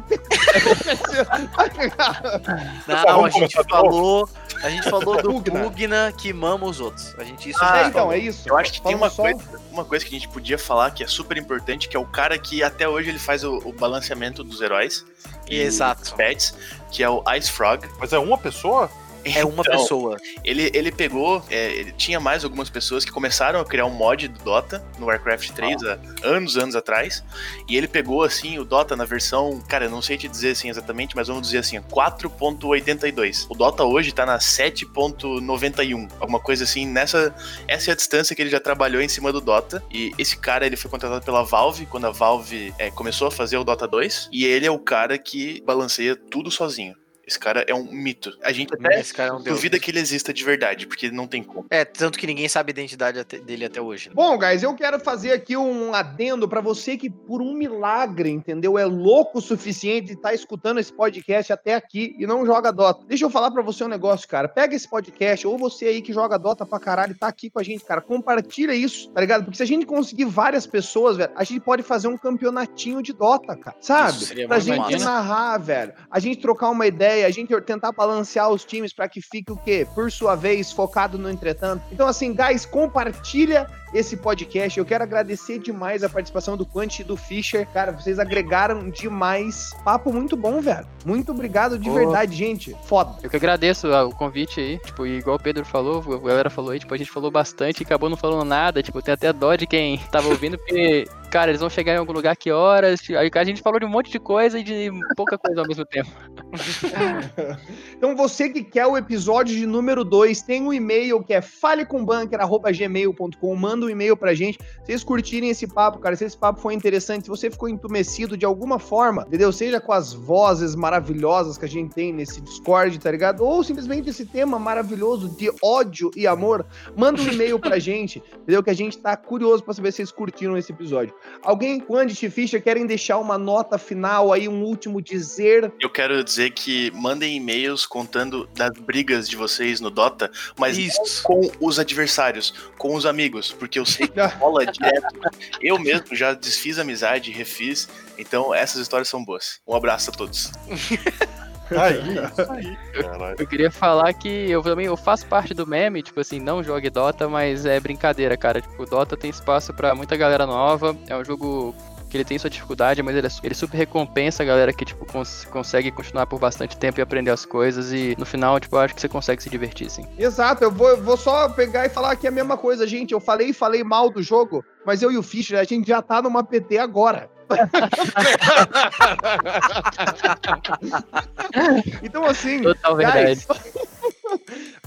Não, vamos a gente falou. A gente falou do Pugna. Pugna que mama os outros. A gente isso Ah, É, então, falou. é isso. Eu acho que tem uma Falando coisa, uma coisa que a gente podia falar que é super importante, que é o cara que até hoje ele faz o, o balanceamento dos heróis. e Exato. Pets, que é o Ice Frog. Mas é uma pessoa? É uma Então, pessoa. Ele, ele pegou, é, ele tinha mais algumas pessoas que começaram a criar um mod do Dota no Warcraft 3 há anos, anos atrás. E ele pegou, assim, o Dota na versão, cara, eu não sei te dizer assim exatamente, mas vamos dizer assim, 4.82. O Dota hoje tá na 7.91. Alguma coisa assim, nessa. Essa é a distância que ele já trabalhou em cima do Dota. E esse cara, ele foi contratado pela Valve, quando a Valve é, começou a fazer o Dota 2. E ele é o cara que balanceia tudo sozinho. Esse cara é um mito. A gente até Esse cara é um deus. duvida que ele exista de verdade, porque não tem como. É, tanto que ninguém sabe a identidade até- dele até hoje. né? Bom, guys, eu quero fazer aqui um adendo pra você que, por um milagre, entendeu? É louco o suficiente de estar escutando esse podcast até aqui e não joga Dota. Deixa eu falar pra você um negócio, cara. Pega esse podcast, ou você aí que joga Dota pra caralho e tá aqui com a gente, cara. Compartilha isso, tá ligado? Porque se a gente conseguir várias pessoas, velho, a gente pode fazer um campeonatinho de Dota, cara. Sabe? Isso seria pra gente massa. narrar, velho. A gente trocar uma ideia, a gente tentar balancear os times pra que fique o quê? Por sua vez, focado no entretanto. Então, assim, guys, compartilha esse podcast. Eu quero agradecer demais a participação do Quant e do Fischer. Cara, vocês agregaram demais. Papo muito bom, velho. Muito obrigado de Pô. verdade, gente. Foda. Eu que agradeço ah, o convite aí, tipo, igual o Pedro falou, a galera falou aí, tipo, a gente falou bastante e acabou não falando nada, tipo, tem até dó de quem tava ouvindo, porque, cara, eles vão chegar em algum lugar que horas, a gente falou de um monte de coisa e de pouca coisa ao mesmo tempo. [LAUGHS] Então, você que quer o episódio de número 2, tem um e-mail que é falecombunker.gmail.com. Manda um e-mail pra gente. Se vocês curtirem esse papo, cara, se esse papo foi interessante, se você ficou entumecido de alguma forma, entendeu? Seja com as vozes maravilhosas que a gente tem nesse Discord, tá ligado? Ou simplesmente esse tema maravilhoso de ódio e amor, manda um e-mail pra [LAUGHS] gente, entendeu? Que a gente tá curioso pra saber se vocês curtiram esse episódio. Alguém, Quandit e Fischer, querem deixar uma nota final aí, um último dizer? Eu quero dizer que mandem e-mails contando das brigas de vocês no Dota, mas Isso. com os adversários, com os amigos, porque eu sei que [LAUGHS] rola direto. Eu mesmo já desfiz amizade, refiz, então essas histórias são boas. Um abraço a todos. [LAUGHS] Aí, isso aí, caralho. Eu queria falar que eu também eu faço parte do meme, tipo assim, não jogue Dota, mas é brincadeira, cara. Tipo, Dota tem espaço pra muita galera nova, é um jogo que ele tem sua dificuldade, mas ele, é ele super recompensa a galera que, tipo, cons- consegue continuar por bastante tempo e aprender as coisas, e no final, tipo, eu acho que você consegue se divertir, sim. Exato, eu vou, eu vou só pegar e falar aqui a mesma coisa, gente. Eu falei falei mal do jogo, mas eu e o Fischer, a gente já tá numa PT agora. [LAUGHS] então, assim, Total verdade. [LAUGHS]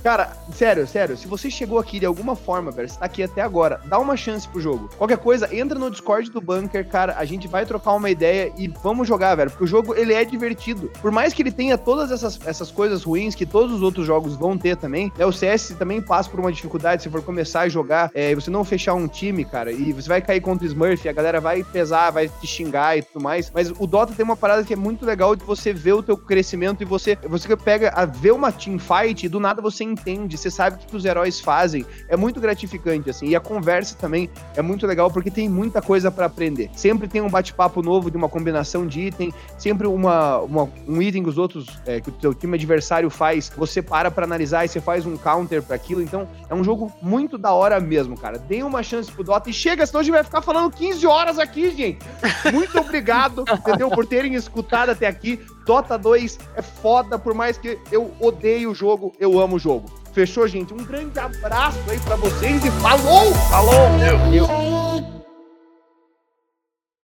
Cara, sério, sério, se você chegou aqui de alguma forma, velho, você tá aqui até agora, dá uma chance pro jogo. Qualquer coisa, entra no Discord do Bunker, cara, a gente vai trocar uma ideia e vamos jogar, velho, porque o jogo, ele é divertido. Por mais que ele tenha todas essas, essas coisas ruins que todos os outros jogos vão ter também, né, o CS também passa por uma dificuldade se for começar a jogar, é, você não fechar um time, cara, e você vai cair contra o Smurf, a galera vai pesar, vai te xingar e tudo mais, mas o Dota tem uma parada que é muito legal de você ver o teu crescimento e você, você pega a ver uma teamfight e do nada você entende, você sabe o que, os heróis fazem. É muito gratificante, assim. E a conversa também é muito legal porque tem muita coisa pra aprender. Sempre tem um bate-papo novo de uma combinação de item, sempre uma, uma- um item que os outros, é, que o teu time adversário faz, você para pra analisar e você faz um counter pra aquilo. Então, é um jogo muito da hora mesmo, cara. Dê uma chance pro Dota e chega, senão a gente vai ficar falando 15 horas aqui, gente. Muito obrigado, entendeu? Por terem escutado até aqui. Dota 2 é foda, por mais que eu odeie o jogo, eu amo o jogo. Fechou, gente? Um grande abraço aí pra vocês e falou! Falou! Eu,